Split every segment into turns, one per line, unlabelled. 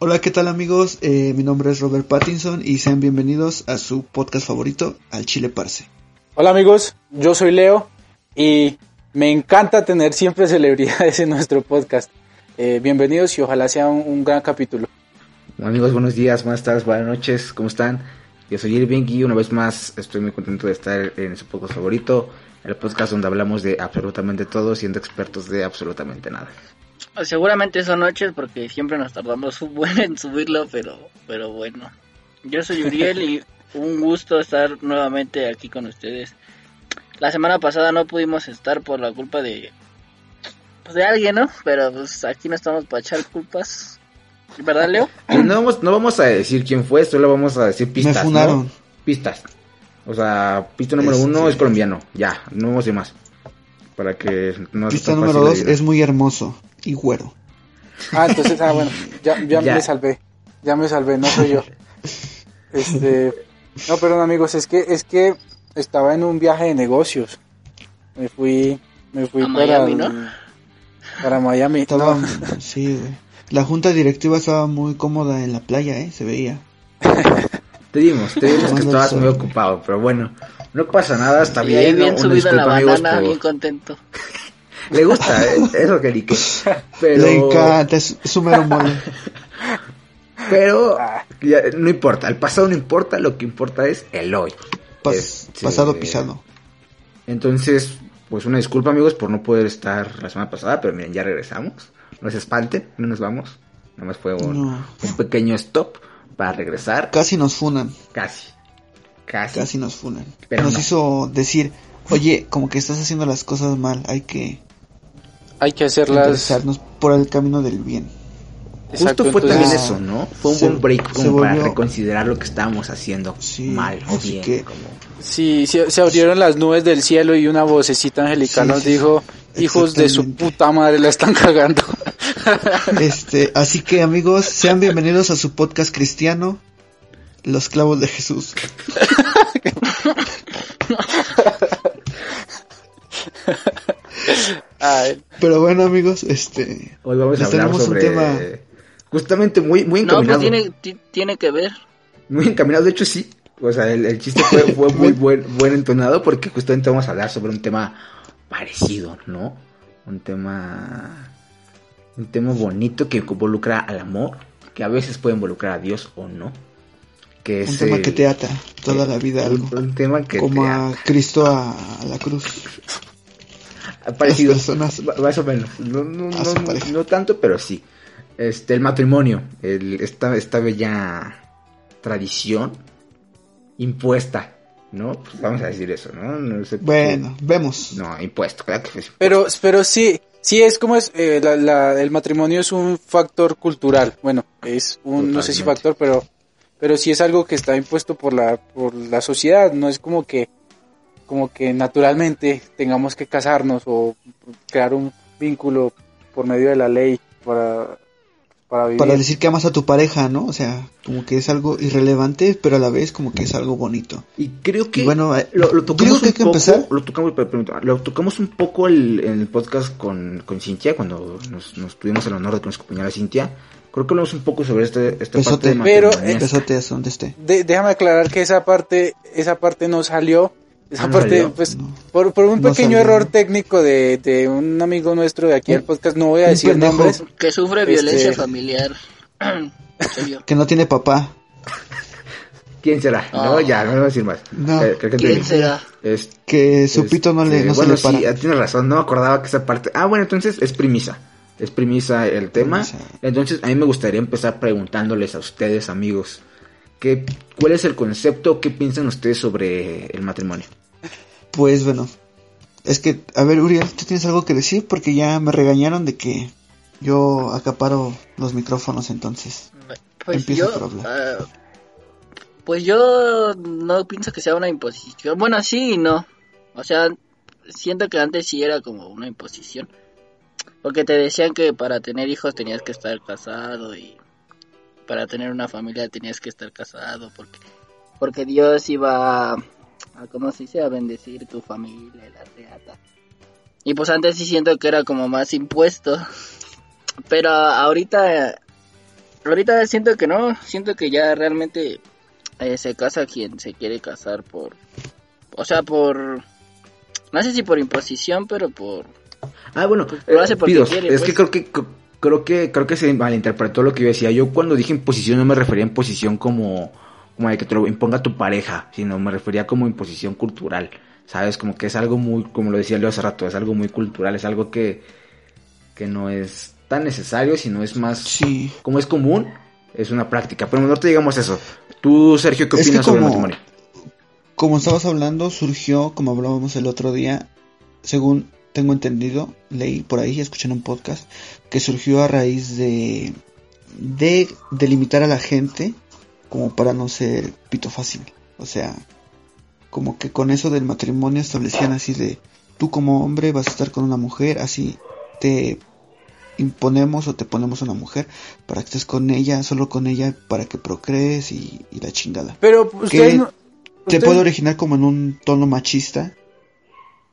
Hola, ¿qué tal amigos? Eh, mi nombre es Robert Pattinson y sean bienvenidos a su podcast favorito, Al Chile Parse.
Hola amigos, yo soy Leo y me encanta tener siempre celebridades en nuestro podcast. Eh, bienvenidos y ojalá sea un, un gran capítulo.
Amigos, buenos días, buenas tardes, buenas noches, ¿cómo están? Yo soy Irving y una vez más estoy muy contento de estar en su podcast favorito, el podcast donde hablamos de absolutamente todo, siendo expertos de absolutamente nada.
Seguramente son noches porque siempre nos tardamos un buen en subirlo, pero, pero bueno. Yo soy Uriel y un gusto estar nuevamente aquí con ustedes. La semana pasada no pudimos estar por la culpa de pues de alguien, ¿no? Pero pues aquí no estamos para echar culpas. ¿Verdad, Leo?
No vamos, no vamos a decir quién fue, solo vamos a decir pistas.
Me funaron.
¿no? Pistas. O sea, pista número este... uno es colombiano. Ya, no vamos a decir más. Para que no
Pista número dos es muy hermoso y güero.
Ah, entonces, ah, bueno, ya, ya, ya, me salvé. Ya me salvé, no soy yo. Este. No, perdón, amigos, es que, es que estaba en un viaje de negocios. Me fui, me fui
¿A
para,
Miami, ¿no?
para Miami.
Estaba,
No.
sí, güey. La junta directiva estaba muy cómoda en la playa, ¿eh? Se veía.
Te dimos, te dimos que estabas muy ocupado, pero bueno, no pasa nada, está
Y
bien.
ahí bien subido la banana,
por-
bien contento.
Le gusta, eh, es lo que dique. Pero,
Le encanta, es su mero mole.
pero ya, no importa, el pasado no importa, lo que importa es el hoy.
Pas-
Este,
Pasado pisado.
Entonces, pues una disculpa amigos por no poder estar la semana pasada, pero miren, ya regresamos. No se espanten, no nos vamos. Nada más fue un,
No.
un pequeño stop para regresar.
Casi nos funan,
Casi. Casi.
casi nos funan.
Pero
nos
no.
hizo decir, oye, como que estás haciendo las cosas mal, hay que
Hay que hacerlas.
por el camino del bien.
Justo fue
entonces-
también eso, ¿no? Fue un
se-
buen break como para reconsiderar lo que estábamos haciendo
Sí,
mal o
así
bien.
que-
como-
Sí, se, se abrieron las nubes del cielo y una vocecita angelical
Sí,
nos
sí,
dijo, hijos de su puta madre, la están cagando.
Este, así que amigos, sean bienvenidos a su podcast cristiano, Los Clavos de Jesús.
Ay,
Pero bueno amigos, este,
Hoy vamos a
Les
hablar
tenemos un
sobre...
tema-
Justamente muy, muy
No,
encaminado.
pues tiene, ti- tiene que ver.
Muy encaminado, de hecho sí. O sea, el, el chiste fue, fue muy buen, buen entonado porque justamente vamos a hablar sobre un tema parecido, ¿no? Un tema... Un tema bonito que involucra al amor, que a veces puede involucrar a Dios o no. Que
un tema
el-
que te ata toda la vida algo.
un tema que
Como
te
a
ata.
Cristo a, a la cruz.
parecido,
las personas-
más o menos. No, no, no- no tanto, pero sí. Este, el matrimonio, el, esta, esta bella tradición impuesta, ¿no? Pues vamos a decir eso, ¿no? No sé por qué.
Bueno, vemos.
No, impuesto, claro que sí.
Pero, pero sí, sí es como es, eh, la- la- el matrimonio es un factor cultural. Bueno, es un, no sé si factor, pero, pero sí es algo que está impuesto por la, por la sociedad. No es como que, como que naturalmente tengamos que casarnos o crear un vínculo por medio de la ley para, para vivir.
Para decir que amas a tu pareja, ¿no? O sea, como que es algo irrelevante, pero a la vez como que es algo bonito.
Y creo que
Y bueno, eh,
lo, lo
yo
tocamos
digo que hay
un
que
poco,
empezar.
lo tocamos, lo tocamos un poco el- en el podcast con, con Cintia, cuando nos, nos tuvimos el honor de que nos acompañara Cintia. Creo que hablamos un poco sobre este, esta
Besote.
parte de
Pero,
hasta donde esté.
De- déjame aclarar que esa parte, esa parte no salió. Esa
Ah, ¿no
parte,
salió?
pues,
No.
por, por un
No
pequeño
salió.
error técnico de, de un amigo nuestro de aquí del podcast, no voy a decir
pendejo.
nombres.
Que sufre
Este-
violencia familiar.
Que no tiene papá.
¿Quién será?
Ah.
No, ya, no voy a decir más.
No.
Eh, creo que
¿Quién será?
Es-
Que su pito no le,
este,
no
bueno,
se le
sí,
para.
ah, tienes razón, no me acordaba que esa parte... Ah, bueno, entonces es premisa. Es premisa el tema.
Premisa.
Entonces, a mí me gustaría empezar preguntándoles a ustedes, amigos, ¿qué, ¿cuál es el concepto? ¿Qué piensan ustedes sobre el matrimonio?
Pues bueno, es que, a ver, Uriel, ¿tú tienes algo que decir? Porque ya me regañaron de que yo acaparo los micrófonos, entonces.
Pues
Empieza
yo,
por hablar.
ah, pues yo no pienso que sea una imposición. Bueno, sí y no. O sea, siento que antes sí era como una imposición. Porque te decían que para tener hijos tenías que estar casado y para tener una familia tenías que estar casado porque porque Dios iba a, a ¿cómo se dice? a bendecir tu familia la reata. Y pues antes sí siento que era como más impuesto. Pero ahorita ahorita siento que no, siento que ya realmente eh, se casa quien se quiere casar por o sea, por no sé si por imposición, pero por
Ah, bueno,
Lo hace porque
Pidos,
quiere,
es
pues.
que creo que creo que creo que se malinterpretó lo que yo decía. Yo cuando dije imposición no me refería a imposición como como de que te lo imponga tu pareja, sino me refería como imposición cultural. ¿Sabes? Como que es algo muy, como lo decía Leo hace rato, es algo muy cultural, es algo que, que no es tan necesario, sino es más,
Sí.
como es común, es una práctica. Pero no te digamos eso. Tú, Sergio, ¿qué
Es que
opinas sobre el
como-
matrimonio?
Como estabas hablando, surgió, como hablábamos el otro día, según tengo entendido, leí por ahí, escuché en un podcast, que surgió a raíz de, de delimitar a la gente como para no ser pito fácil. O sea, como que con eso del matrimonio establecían así de, tú como hombre vas a estar con una mujer, así te imponemos o te ponemos una mujer para que estés con ella, solo con ella, para que procrees y, y la chingada.
Pero ustedes
Que
no...
Te puede originar como en un tono machista,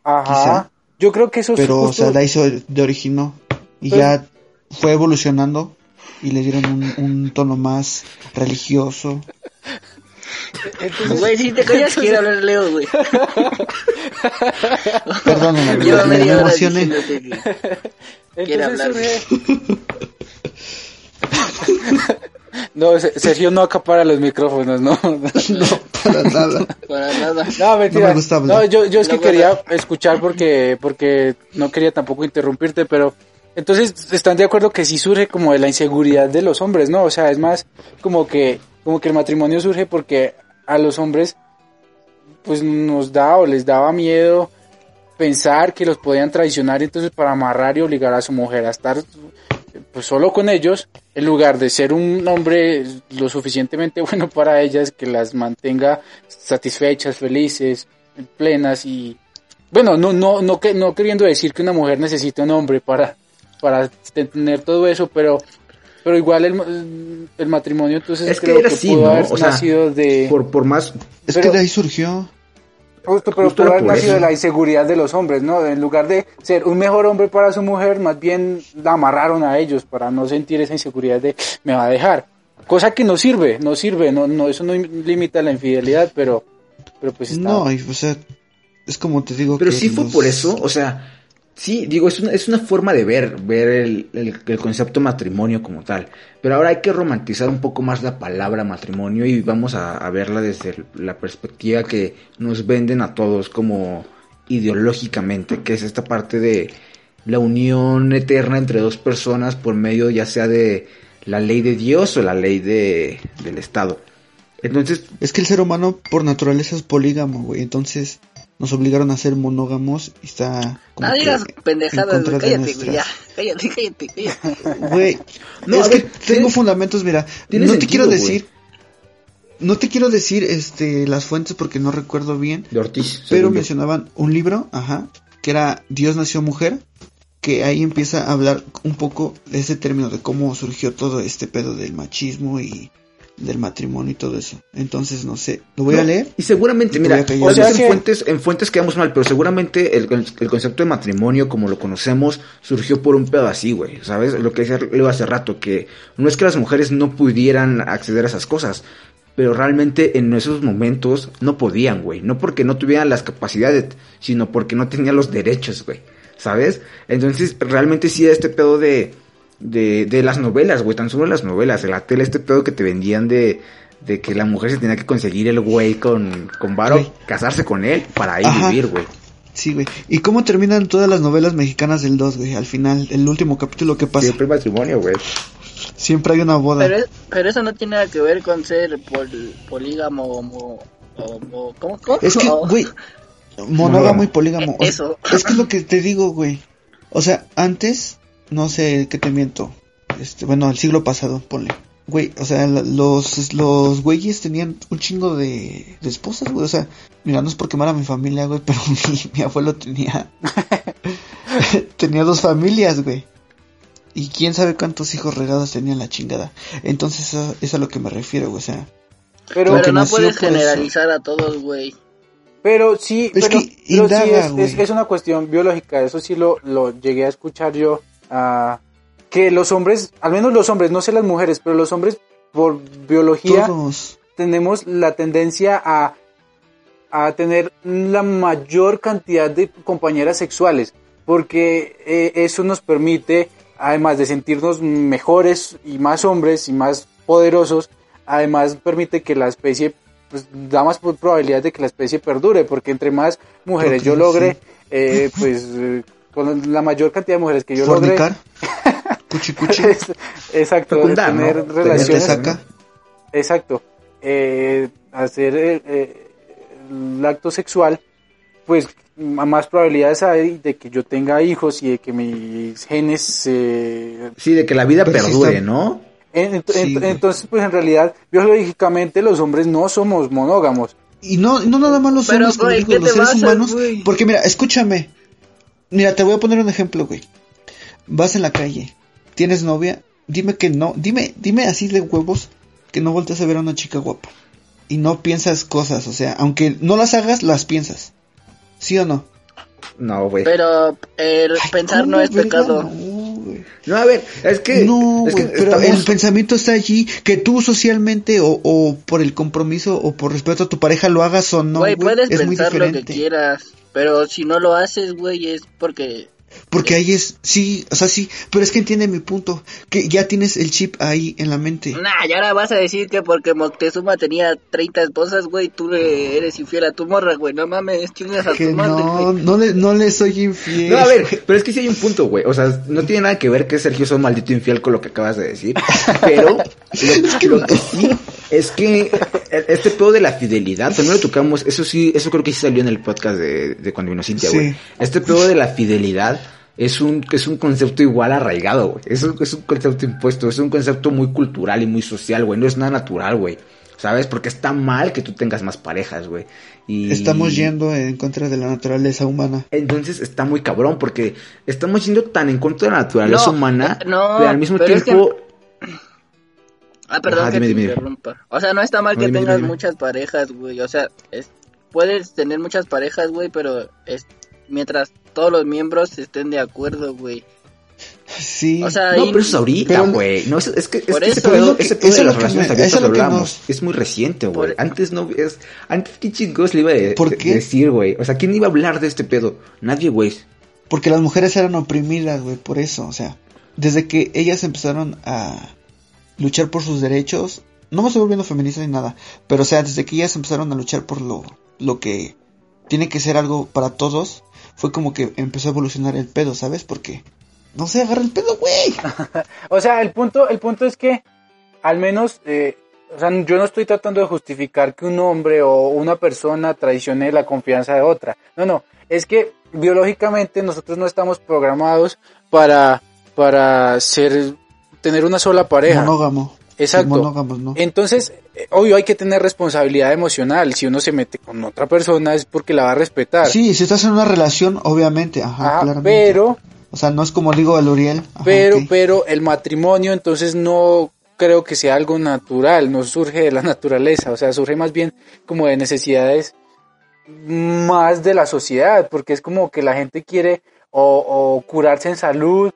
Ajá.
quizá.
Yo creo que eso es
pero o
justo-
sea, la hizo de originó y
Pero-
ya fue evolucionando y le dieron un, un tono más religioso.
Entonces-
Güey, si te callas quiere hablar Leo, güey.
Perdóname, me, me emocioné.
Entonces
hablar.
no, Se- Sergio no acapara los micrófonos, ¿no?
No, para nada.
Para nada.
No, mentira.
No me gusta hablar.
No, yo, yo es que
No,
quería escuchar porque, porque no quería tampoco interrumpirte, pero entonces están de acuerdo que sí surge como de la inseguridad de los hombres, ¿no? O sea, es más como que, como que el matrimonio surge porque a los hombres pues nos da o les daba miedo pensar que los podían traicionar entonces para amarrar y obligar a su mujer a estar pues solo con ellos en lugar de ser un hombre lo suficientemente bueno para ellas que las mantenga satisfechas, felices, plenas y bueno, no no no que no queriendo decir que una mujer necesita un hombre para para tener todo eso, pero pero igual el, el matrimonio entonces
Es que
creo
era
que
así,
pudo
¿no?
haber
O sea,
nacido de
Por, por más,
Es
Pero-
que de ahí surgió.
Justo, pero
Justo por
nacido de la inseguridad de los hombres, ¿no? En lugar de ser un mejor hombre para su mujer, más bien la amarraron a ellos para no sentir esa inseguridad de me va a dejar. Cosa que no sirve, no sirve, no, no, eso no limita la infidelidad, pero, pero pues está.
No, y, o sea, es como te digo
Pero
que
sí fue por eso, o sea, sí, digo, es una, es una forma de ver, ver el, el- el concepto matrimonio como tal. Pero ahora hay que romantizar un poco más la palabra matrimonio y vamos a, a verla desde la perspectiva que nos venden a todos como ideológicamente, que es esta parte de la unión eterna entre dos personas por medio ya sea de la ley de Dios o la ley de, del Estado. Entonces,
Es que el ser humano por naturaleza es polígamo, güey. Entonces nos obligaron a ser monógamos y está como
No digas
en
pendejadas, güey.
de
Cállate, güey. Ya. Cállate, cállate, cállate.
Güey,
No,
es que
ver,
tengo
tiene-
fundamentos, mira. No te
sentido,
quiero decir, no te quiero decir este las fuentes porque no recuerdo bien,
de Ortiz.
pero mencionaban un libro, ajá, que era Dios nació mujer, que ahí empieza a hablar un poco de ese término de cómo surgió todo este pedo del machismo y del matrimonio y todo eso. Entonces, no sé, lo voy
No,
a leer.
Y seguramente,
Y
mira,
O sea
en
que-
fuentes, en fuentes quedamos mal, pero seguramente el, el concepto de matrimonio, como lo conocemos, surgió por un pedo así, güey. ¿Sabes? Lo que decía Leo hace rato, que no es que las mujeres no pudieran acceder a esas cosas, pero realmente en esos momentos no podían, güey. No porque no tuvieran las capacidades, sino porque no tenían los derechos, güey. ¿Sabes? Entonces, realmente sí este pedo de, de, de las novelas, güey, tan solo las novelas, de la tele, este pedo que te vendían de, de que la mujer se tenía que conseguir el güey con, con varo,
Güey.
casarse con él para ahí
Ajá.
vivir, güey.
Sí, güey. ¿Y cómo terminan todas las novelas mexicanas del 2, güey? Al final, el último capítulo que pasa,
Siempre matrimonio, güey.
siempre hay una boda.
Pero, es- pero eso no tiene nada que ver con ser pol- polígamo, homo- ¿cómo? cómo?
Es que,
O-
güey, monógamo y polígamo. O sea,
Eso.
Es que es lo que te digo, güey. O sea, antes, no sé qué te miento. Este, bueno, el siglo pasado, ponle. Güey, o sea, la- los, los güeyes tenían un chingo de, de esposas, güey. O sea, mira, no es por quemar a mi familia, güey, pero mi, mi abuelo tenía. tenía dos familias, güey. Y quién sabe cuántos hijos regados tenía en la chingada. Entonces, eso es a lo que me refiero, güey. O sea,
Pero,
no puedes
eso.
generalizar a todos, güey.
pero sí,
Es
pero,
que
pero sí
indaga,
es, es,
güey.
es una cuestión biológica, eso sí lo, lo llegué a escuchar yo, que los hombres, al menos los hombres, no sé las mujeres, pero los hombres por biología
todos.
tenemos la tendencia a, a tener la mayor cantidad de compañeras sexuales, porque eh, eso nos permite, además de sentirnos mejores y más hombres y más poderosos, además permite que la especie, pues da más pro- probabilidad de que la especie perdure, porque entre más mujeres yo logre,
sí.
eh, pues con la mayor cantidad de mujeres que yo
Fornicar. cuchi cuchi.
exacto,
Fecundar, ¿no?
tener relaciones
saca.
Exacto. Eh, hacer eh, eh, el acto sexual, pues más probabilidades hay de que yo tenga hijos y de que mis genes se...
Sí, de que la vida perdure,
está-
¿no?
En- en-
Sí, güey.
entonces, pues en realidad, biológicamente los hombres no somos monógamos.
Y no, no nada más los
Pero,
hombres, digo,
¿qué
los
te
seres humanos.
güey?
Porque mira, escúchame. Mira, te voy a poner un ejemplo, güey. Vas en la calle, tienes novia, dime que no, dime, dime así de huevos que no volteas a ver a una chica guapa. Y no piensas cosas, o sea, aunque no las hagas, las piensas. ¿Sí o no?
No, güey.
Pero el pensar
¿Cómo,
no es
verga?
pecado.
No, güey.
No, a ver, es que...
No,
es que
güey, pero
estamos-
el pensamiento está allí, que tú socialmente o, o por el compromiso o por respeto a tu pareja lo hagas o no,
Güey,
güey,
puedes
es muy
pensar lo que
diferente.
quieras. Pero si no lo haces, güey, es porque...
Porque ahí es, sí, o sea, sí, pero es que entiende mi punto, que ya tienes el chip ahí en la mente.
Nah, y ahora vas a decir que porque Moctezuma tenía 30 esposas, güey, tú le eres infiel a tu morra, güey. No mames, chingas a
Que
tu madre,
no,
güey.
no le, no le soy infiel.
No, a ver, pero es que sí hay un punto, güey. O sea, no tiene nada que ver que Sergio es un maldito infiel con lo que acabas de decir. Pero lo, lo que sí es que este pedo de la fidelidad, también lo tocamos, eso sí, eso creo que sí salió en el podcast de, de cuando vino Cintia,
Sí.
güey. Este pedo de la fidelidad es un, es un concepto igual arraigado, güey. Es un, es un concepto impuesto, es un concepto muy cultural y muy social, güey. No es nada natural, güey. ¿Sabes? Porque está mal que tú tengas más parejas, güey. Y...
Estamos yendo en contra de la naturaleza humana.
Entonces está muy cabrón porque estamos yendo tan en contra de la naturaleza
No,
humana,
no,
pero al mismo
pero es
tiempo...
Ah, perdón
Ajá,
que
dime,
te
dime.
interrumpa. O sea, no está mal
No,
que
dime,
tengas muchas parejas, güey. O sea, es, puedes tener muchas parejas, güey, pero es mientras todos los miembros estén de acuerdo, güey.
Sí.
O sea,
No,
ahí-
pero eso es ahorita, güey. No, es, es que, es
Por
que ese
eso,
pedo, ese pedo
eso
de
es
las
lo que
relaciones abiertas
lo
hablamos.
nos-
Es muy reciente, güey.
Por-
Antes no... Es, antes qué chingos le iba a decir, güey. O sea, ¿quién iba a hablar de este pedo? Nadie, güey.
Porque las mujeres eran oprimidas, güey, por eso, o sea, desde que ellas empezaron a luchar por sus derechos, no me estoy volviendo feminista ni nada, pero o sea, desde que ellas empezaron a luchar por lo, lo que tiene que ser algo para todos, fue como que empezó a evolucionar el pedo, ¿sabes? Porque, no sé, agarra el pedo, güey.
O sea, el punto, el punto es que, al menos, eh, o sea, yo no estoy tratando de justificar que un hombre o una persona traicione la confianza de otra. No, no, es que biológicamente nosotros no estamos programados para, para ser, tener una sola pareja.
Monógamo.
Exacto.
Monógamos, ¿no?
Entonces, eh, obvio hay que tener responsabilidad emocional. Si uno se mete con otra persona es porque la va a respetar.
Sí, si estás en una relación, obviamente, ajá,
Ajá, pero,
O sea, no es como digo el Uriel. ajá,
pero, pero el matrimonio entonces no creo que sea algo natural, no surge de la naturaleza, o sea, surge más bien como de necesidades más de la sociedad, porque es como que la gente quiere o, o curarse en salud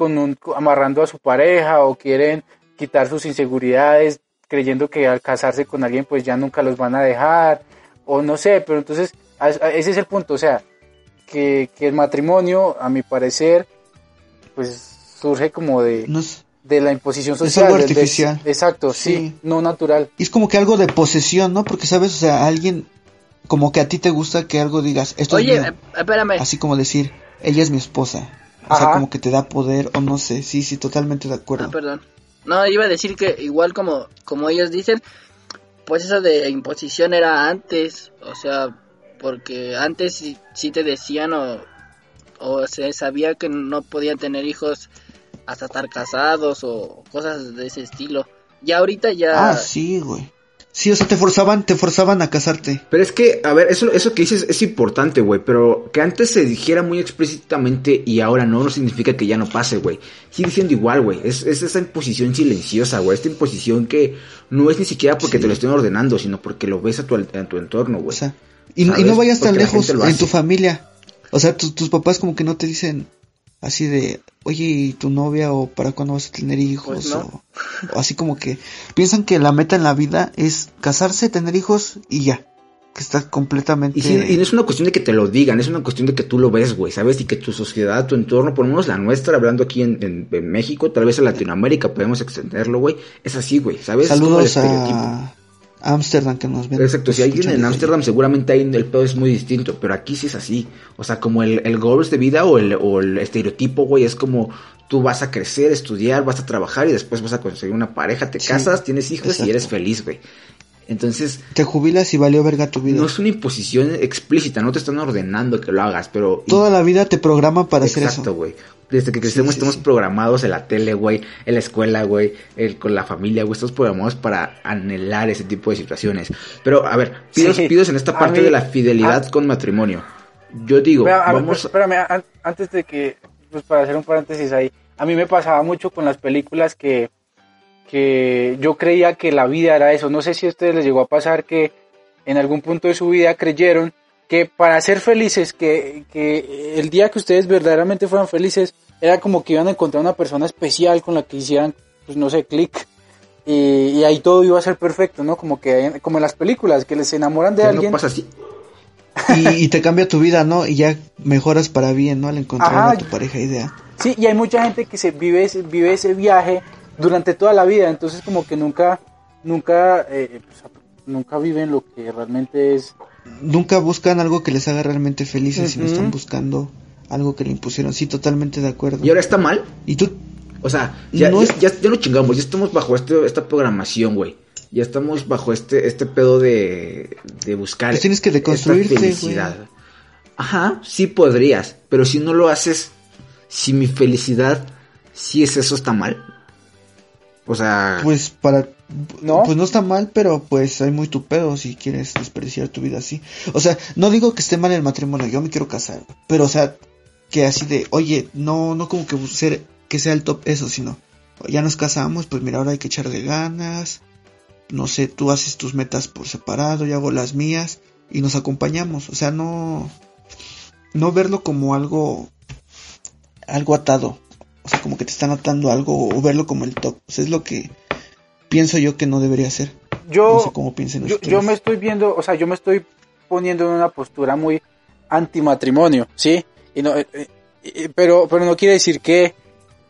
con un, amarrando a su pareja o quieren quitar sus inseguridades creyendo que al casarse con alguien pues ya nunca los van a dejar o no sé, pero entonces ese es el punto, o sea, que, que el matrimonio a mi parecer pues surge como de,
No es-
de la imposición
Es
social.
algo
del- del-
artificial.
exacto, sí.
Sí.
no natural.
Y es como que algo de posesión, ¿no? Porque, ¿sabes? O sea, alguien, como que a ti te gusta que algo digas, esto
Oye,
es mío.
eh, espérame.
Así como decir, ella es mi esposa. O sea, como que te da poder, o no sé, sí, sí, totalmente de acuerdo.
Ah, perdón. No, iba a decir que igual como, como ellos dicen, pues eso de imposición era antes. O sea, porque antes sí, sí te decían o, o se sabía que no podían tener hijos hasta estar casados o cosas de ese estilo. Ya ahorita ya...
Ah, sí, güey. Sí, o sea, te forzaban, te forzaban a casarte.
Pero es que, a ver, eso, eso que dices es importante, güey. Pero que antes se dijera muy explícitamente y ahora no, no significa que ya no pase, güey. Sigue siendo igual, güey. Es, es esa imposición silenciosa, güey. Esta imposición que no es ni siquiera porque
Sí.
te lo estén ordenando, sino porque lo ves a tu, en tu entorno, güey.
O sea, y, no- y
¿Sabes?
no vayas tan
Porque
lejos en tu familia. O sea, tus papás como que no te dicen así de, oye, ¿y tu novia o para cuándo vas a tener hijos?
Pues no.
o, o así como que piensan que la meta en la vida es casarse, tener hijos y ya. Que está completamente...
Y, y no es una cuestión de que te lo digan, es una cuestión de que tú lo ves, güey, ¿sabes? Y que tu sociedad, tu entorno, por lo menos la nuestra, hablando aquí en, en- en México, tal vez en Latinoamérica podemos extenderlo, güey, es así, güey, ¿sabes?
Saludos a Ámsterdam que nos ven.
Exacto, si alguien en Ámsterdam seguramente ahí el pedo es muy distinto, pero aquí sí es así. O sea, como el, el goals de vida o el, o el estereotipo, güey, es como tú vas a crecer, estudiar, vas a trabajar y después vas a conseguir una pareja, te
Sí,
casas, tienes hijos
exacto.
y eres feliz, güey. Entonces.
Te jubilas y valió verga tu vida.
no es una imposición explícita, no te están ordenando que lo hagas, pero...
Toda la vida te programa para hacer
Exacto,
eso.
güey. Desde que crecemos
sí,
estamos
sí.
programados en la tele, güey, en la escuela, güey, con la familia, güey, estamos programados para anhelar ese tipo de situaciones. Pero, a ver, pidos,
Sí,
pidos en esta parte
mí-
de la fidelidad con matrimonio. Yo digo,
Espera, a ver,
vamos...
espérame, an- antes de que, pues para hacer un paréntesis ahí, a mí me pasaba mucho con las películas que, que yo creía que la vida era eso. No sé si a ustedes les llegó a pasar que en algún punto de su vida creyeron que para ser felices, que, que el día que ustedes verdaderamente fueran felices, era como que iban a encontrar una persona especial con la que hicieran, pues no sé, clic. Y, y ahí todo iba a ser perfecto, ¿no? Como que como en las películas, que les enamoran de
ya
alguien.
no pasa así.
Y, y te cambia tu vida, ¿no? Y ya mejoras para bien, ¿no? Al encontrar
Ajá.
a tu pareja idea.
Sí, y hay mucha gente que se vive ese, vive ese viaje durante toda la vida, entonces como que nunca, nunca, eh, pues, nunca viven lo que realmente es.
Nunca buscan algo que les haga realmente felices, sino
Ujú.
están buscando algo que le impusieron. Sí, totalmente de acuerdo.
Y ahora está mal.
Y tú,
O sea, ya,
No
ya,
es-
ya, ya no chingamos, ya estamos bajo este, esta programación, güey. Ya estamos bajo este, este pedo de, de buscar
Pues tienes que
esta
deconstruirte,
felicidad. Ajá, sí podrías, pero si no lo haces, si mi felicidad, si es eso, está mal. O sea,
pues para...
¿No?
Pues no está mal, pero pues hay muy tu pedo si quieres desperdiciar tu vida así. O sea, no digo que esté mal el matrimonio, yo me quiero casar. Pero o sea, que así de, oye, no, no como que ser, que sea el top eso, sino, ya nos casamos, pues mira, ahora hay que echarle ganas. No sé, tú haces tus metas por separado, yo hago las mías y nos acompañamos. O sea, no, no verlo como algo, algo atado. Sea, como que te están atando a algo o verlo como el top. O sea, es lo que pienso yo que no debería ser.
Yo,
no sé cómo piensen
yo,
ustedes.
yo me estoy viendo, o sea, yo me estoy poniendo en una postura muy antimatrimonio, ¿sí? Y no, eh, eh, eh, pero, pero no quiere decir que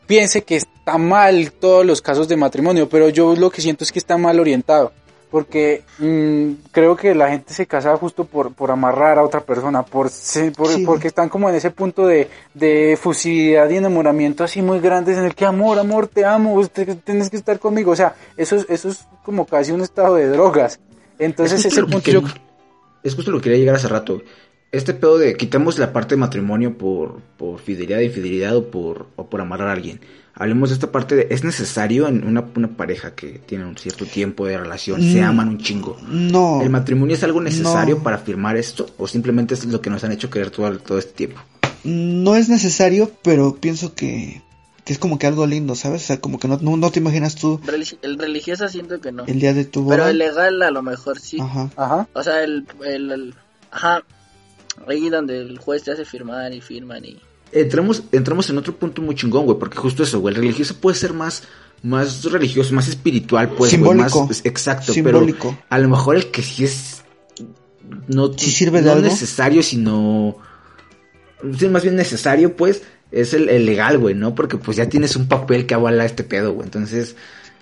piense que está mal todos los casos de matrimonio, pero yo lo que siento es que está mal orientado. Porque mm, creo que la gente se casa justo por, por amarrar a otra persona, por, por-
Sí.
porque están como en ese punto de, de fusividad y enamoramiento así muy grandes en el que amor, amor, te amo, usted tienes que estar conmigo. O sea, eso es, eso es como casi un estado de drogas. Entonces
es
ese punto
que,
yo...
es justo lo que quería llegar hace rato. Este pedo de quitamos la parte de matrimonio por, por fidelidad, infidelidad o por, o por amarrar a alguien. Hablemos de esta parte de, ¿es necesario en una, una pareja que tiene un cierto tiempo de relación, se
Mm.
aman un chingo?
No,
¿El matrimonio es algo necesario
No.
para firmar esto? ¿O simplemente es lo que nos han hecho creer todo, todo este tiempo?
no es necesario, pero pienso que, que es como que algo lindo, ¿sabes? O sea, como que no, no, no te imaginas tú
Religi- El religioso siento que no.
el día de tu boda.
Pero el legal a lo mejor sí.
Ajá.
Ajá.
O sea, el, el, el- Ajá. Ahí donde el juez te hace firmar y firman y...
Entramos, entramos en otro punto muy chingón, güey, porque justo eso, güey, el religioso puede ser más, más religioso, más espiritual, pues, güey,
Simbólico.
más, exacto,
Simbólico.
pero a lo mejor el que sí es, no,
¿Sí sirve de
no
algo?
necesario, sino, sí, más bien necesario, pues, es el, el legal, güey, ¿no? Porque pues ya tienes un papel que avala este pedo, güey, entonces,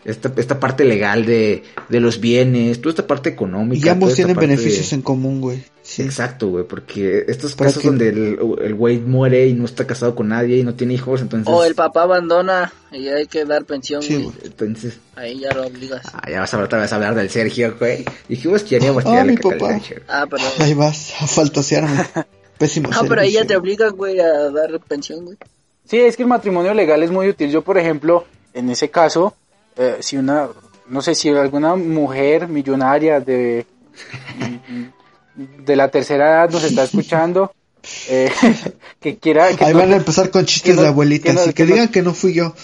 esta, esta parte legal de, de los bienes, toda esta parte económica.
Y ambos tienen beneficios
de-
en común, güey. Sí.
Exacto, güey, porque estos casos donde el el güey muere y no está casado con nadie y no tiene hijos, entonces...
O el papá abandona y hay que dar pensión,
Sí,
güey.
güey.
Entonces,
Ahí ya lo obligas.
ah, ya vas a otra vez a hablar del Sergio, güey. Dijimos que queríamos
Ah,
tirarle
mi
caca al
papá.
Sergio.
Ah, pero...
Ahí vas a faltosearme. Pésimo
Ah, pero ahí ya te obligan, güey, a dar pensión, güey.
Sí, es que el matrimonio legal es muy útil. Yo, por ejemplo, en ese caso, eh, si una, no sé, si alguna mujer millonaria de, de la tercera edad nos está escuchando, eh, que quiera, que
Ahí
no,
van a empezar con chistes
no-
de abuelitas
que no-
y que,
que no-
digan que no fui yo.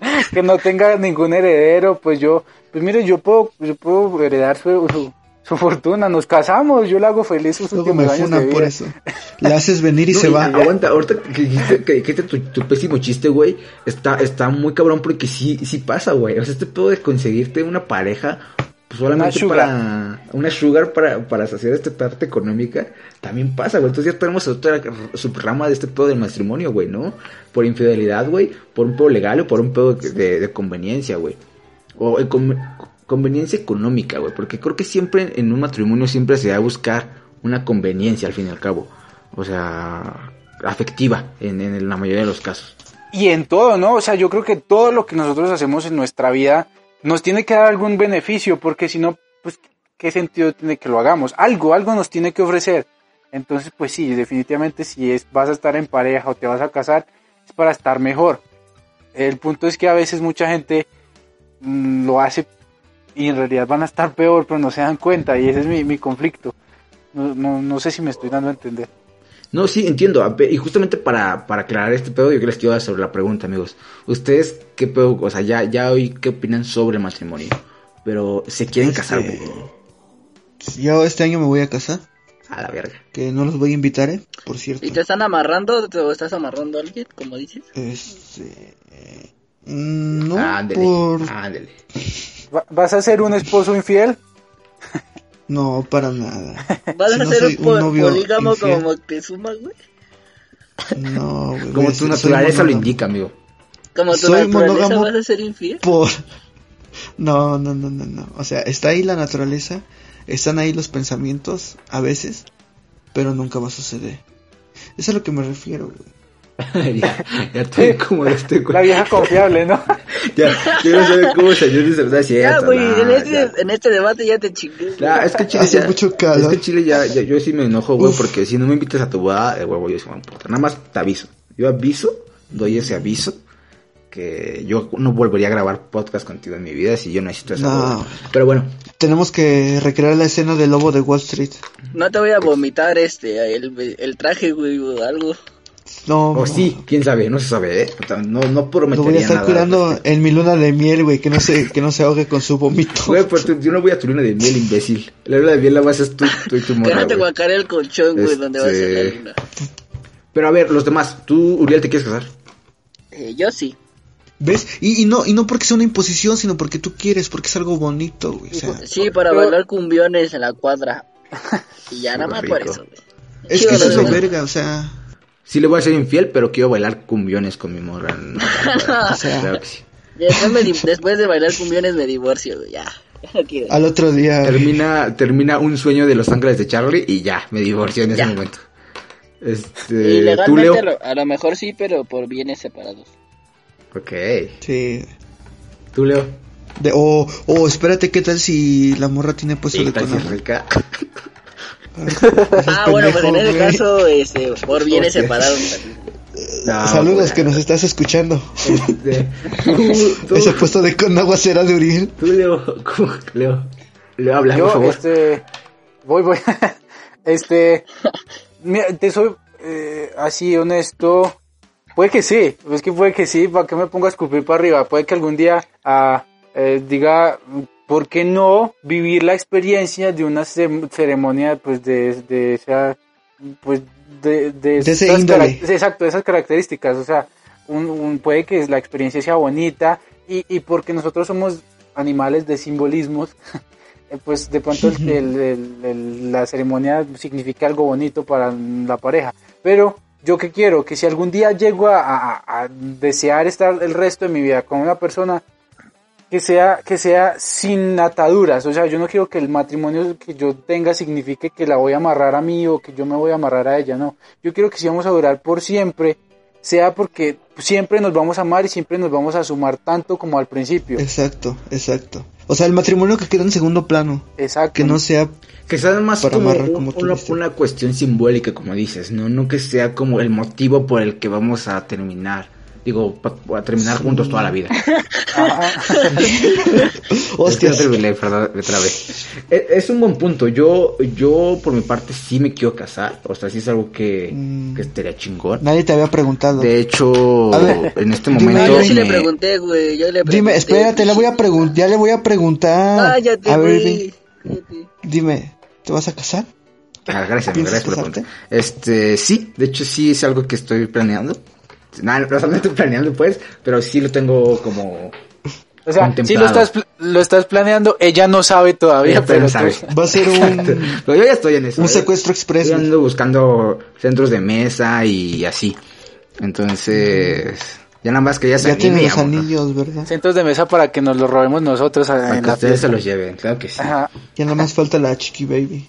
que no tenga ningún heredero, pues yo, pues mire, yo puedo, yo puedo heredar su, su, su fortuna, nos casamos, yo le hago feliz sus
Luego me
últimos años de
funan por
vida.
eso. Le haces venir y
No,
se
y
va.
Aguanta, ahorita que dijiste, que dijiste tu, tu pésimo chiste, güey, está, está muy cabrón porque sí, sí pasa, güey. O sea, este pedo de conseguirte una pareja solamente
Una sugar.
para una sugar para, para saciar esta parte económica, también pasa, güey. Entonces ya tenemos otra subrama de este pedo del matrimonio, güey, ¿no? Por infidelidad, güey, por un pedo legal o por un pedo de, de conveniencia, güey. O eh, con- conveniencia económica, güey, porque creo que siempre en un matrimonio siempre se va a buscar una conveniencia al fin y al cabo. O sea, afectiva en, en la mayoría de los casos.
Y en todo, ¿no? O sea, yo creo que todo lo que nosotros hacemos en nuestra vida nos tiene que dar algún beneficio, porque si no, pues, ¿qué sentido tiene que lo hagamos? Algo, algo nos tiene que ofrecer. Entonces, pues sí, definitivamente si es, vas a estar en pareja o te vas a casar, es para estar mejor. El punto es que a veces mucha gente mm, lo hace y en realidad van a estar peor, pero no se dan cuenta y ese es mi, mi conflicto. No, no, no sé si me estoy dando a entender.
No, sí, entiendo. Y justamente para, para aclarar este pedo, yo les quiero dar sobre la pregunta, amigos. ¿Ustedes qué pedo? O sea, ya, ya hoy, ¿qué opinan sobre el matrimonio? Pero, ¿se quieren
Este,
casar, güey?
Yo este año me voy a casar,
A la verga.
que no los voy a invitar, ¿eh? Por cierto.
¿Y te están amarrando o estás amarrando a alguien, como dices?
Este... eh, No,
ándele,
por...
ándele.
¿Vas a ser un esposo infiel?
No, para nada.
¿Vas
Si
a
no
ser un
novio
polígamo
infiel.
como Moctezuma, güey?
No, güey.
Como tu naturaleza lo indica, amigo.
Como tu
Soy
naturaleza
monógamo.
vas a ser infiel.
Por... No, no, no, no, no. O sea, está ahí la naturaleza, están ahí los pensamientos, a veces, pero nunca va a suceder. Eso es a lo que me refiero, güey.
ya, ya estoy como de este, güey.
La vieja confiable, ¿no?
Ya, yo no sé cómo se yo dice, ¿verdad?
Ya,
Cierto,
güey,
nah,
en, este,
ya.
en este debate ya te chingué. güey.
Ya, es que Chile
Hace
ya,
mucho calor.
Es que Chile ya, ya- yo sí me enojo, güey, porque si no me invitas a tu boda, de huevo, yo me importa. Nada más te aviso. Yo aviso, doy ese aviso, que yo no volvería a grabar podcast contigo en mi vida si yo necesito esa
No.
boda. Pero bueno,
Tenemos que recrear la escena del lobo de Wall Street.
No te voy a vomitar este el, el traje, güey, o algo.
No,
o sí, quién sabe, no se sabe, ¿eh? O sea, No, no
Lo
prometería
voy a estar
nada.
cuidando en mi luna de miel, güey, que no se, que no se ahogue con su vómito.
Güey, pues tú- yo no voy a tu luna de miel, imbécil. La luna de miel la vas a hacer tú, tú y tu
Que
morra,
no te
güey.
guacaré el colchón, güey, donde va a ser la
Este-
luna.
Pero a ver, los demás, ¿tú, Uriel, te quieres casar?
Eh, yo sí.
¿Ves? Y, y no, y no porque sea una imposición, sino porque tú quieres, porque es algo bonito, güey. O sea,
Sí, para
Pero-
bailar cumbiones en la cuadra. Y ya nada más por eso, güey.
es
chido
que eso es lo verga, o sea,
Sí le voy a ser infiel, pero quiero bailar cumbiones con mi morra. No,
o sea,
claro que sí.
Y Después, me di- después de bailar cumbiones me divorcio. Ya. Ya no quiero.
al otro día.
Termina, termina un sueño de los ángeles de Charlie y ya, me divorcio en ese
Ya.
momento.
Y
Este,
legalmente
tú, Leo.
a lo, a lo mejor sí, pero por bienes separados.
Ok.
Sí.
Tú, Leo.
De, o, o espérate, ¿qué tal si la morra tiene puesto
Sí,
de
tal si es
Konami?
rica.
Ah, bueno, pues en ese caso, este, por separados. también.
No,
Saludos que nos estás escuchando.
Este, tú, tú,
Ese puesto de Conagua será de Uriel.
tú, Leo. ¿Cómo? Leo. Leo, habla, por
Yo,
favor.
este, voy, voy, este, mira, te soy eh, así honesto, puede que sí, es que puede que sí, para que me ponga a escupir para arriba, puede que algún día ah, eh, diga, ¿por qué no vivir la experiencia de una ce- ceremonia, pues, de, de esa, pues, de, de, esas Exacto, esas características, o sea, un, un- puede que la experiencia sea bonita y, y porque nosotros somos animales de simbolismos, eh, pues de pronto el- el- el- el- la ceremonia significa algo bonito para la pareja. Pero yo que quiero, que si algún día llego a, a- a desear estar el resto de mi vida con una persona, que sea, que sea sin ataduras. O sea, yo no quiero que el matrimonio que yo tenga signifique que la voy a amarrar a mí o que yo me voy a amarrar a ella, no. Yo quiero que si vamos a durar por siempre, sea porque siempre nos vamos a amar y siempre nos vamos a sumar tanto como al principio.
Exacto, exacto. O sea, el matrimonio que queda en segundo plano.
Exacto.
Que no sea
Que sea más
Para
como,
amarrar,
un-
como tú
una, una cuestión simbólica, como dices, ¿no? No que sea como el motivo por el que vamos a terminar. Digo, pa- a terminar juntos toda la vida.
Hostias.
Es que no terminé, perdón, me trabé. Es, es un buen punto. Yo, yo, por mi parte, sí me quiero casar. O sea, sí es algo que,
Mm.
que estaría chingón.
Nadie te había preguntado.
De hecho,
ver,
en este
dime,
momento.
Yo sí le pregunté, güey. Yo le pregunté.
Dime, espérate, le voy a preguntar, ya le voy a preguntar.
Cállate,
a ver,
güey.
Irving,
Cállate.
dime, ¿te vas a casar?
Ah, gracias,
¿Piensas
gracias por la pregunta. Este, sí, de hecho sí es algo que estoy planeando. Nada, no, no estoy planeando pues, pero sí lo tengo como...
O sea, si lo estás, lo estás planeando, ella no sabe todavía,
Ella
pero
no
tú-
sabe.
Va a ser un,
Pero yo ya estoy en eso.
un secuestro express.
Estoy ando buscando centros de mesa y así. Entonces, ya nada más que ya se
Ya tiene
anime,
los anillos, ¿verdad?
centros de mesa para que nos los robemos nosotros a-
Para
en
que
la
ustedes se
fiesta.
los lleven, claro que sí.
Ajá.
Ya nada más falta la chiqui baby.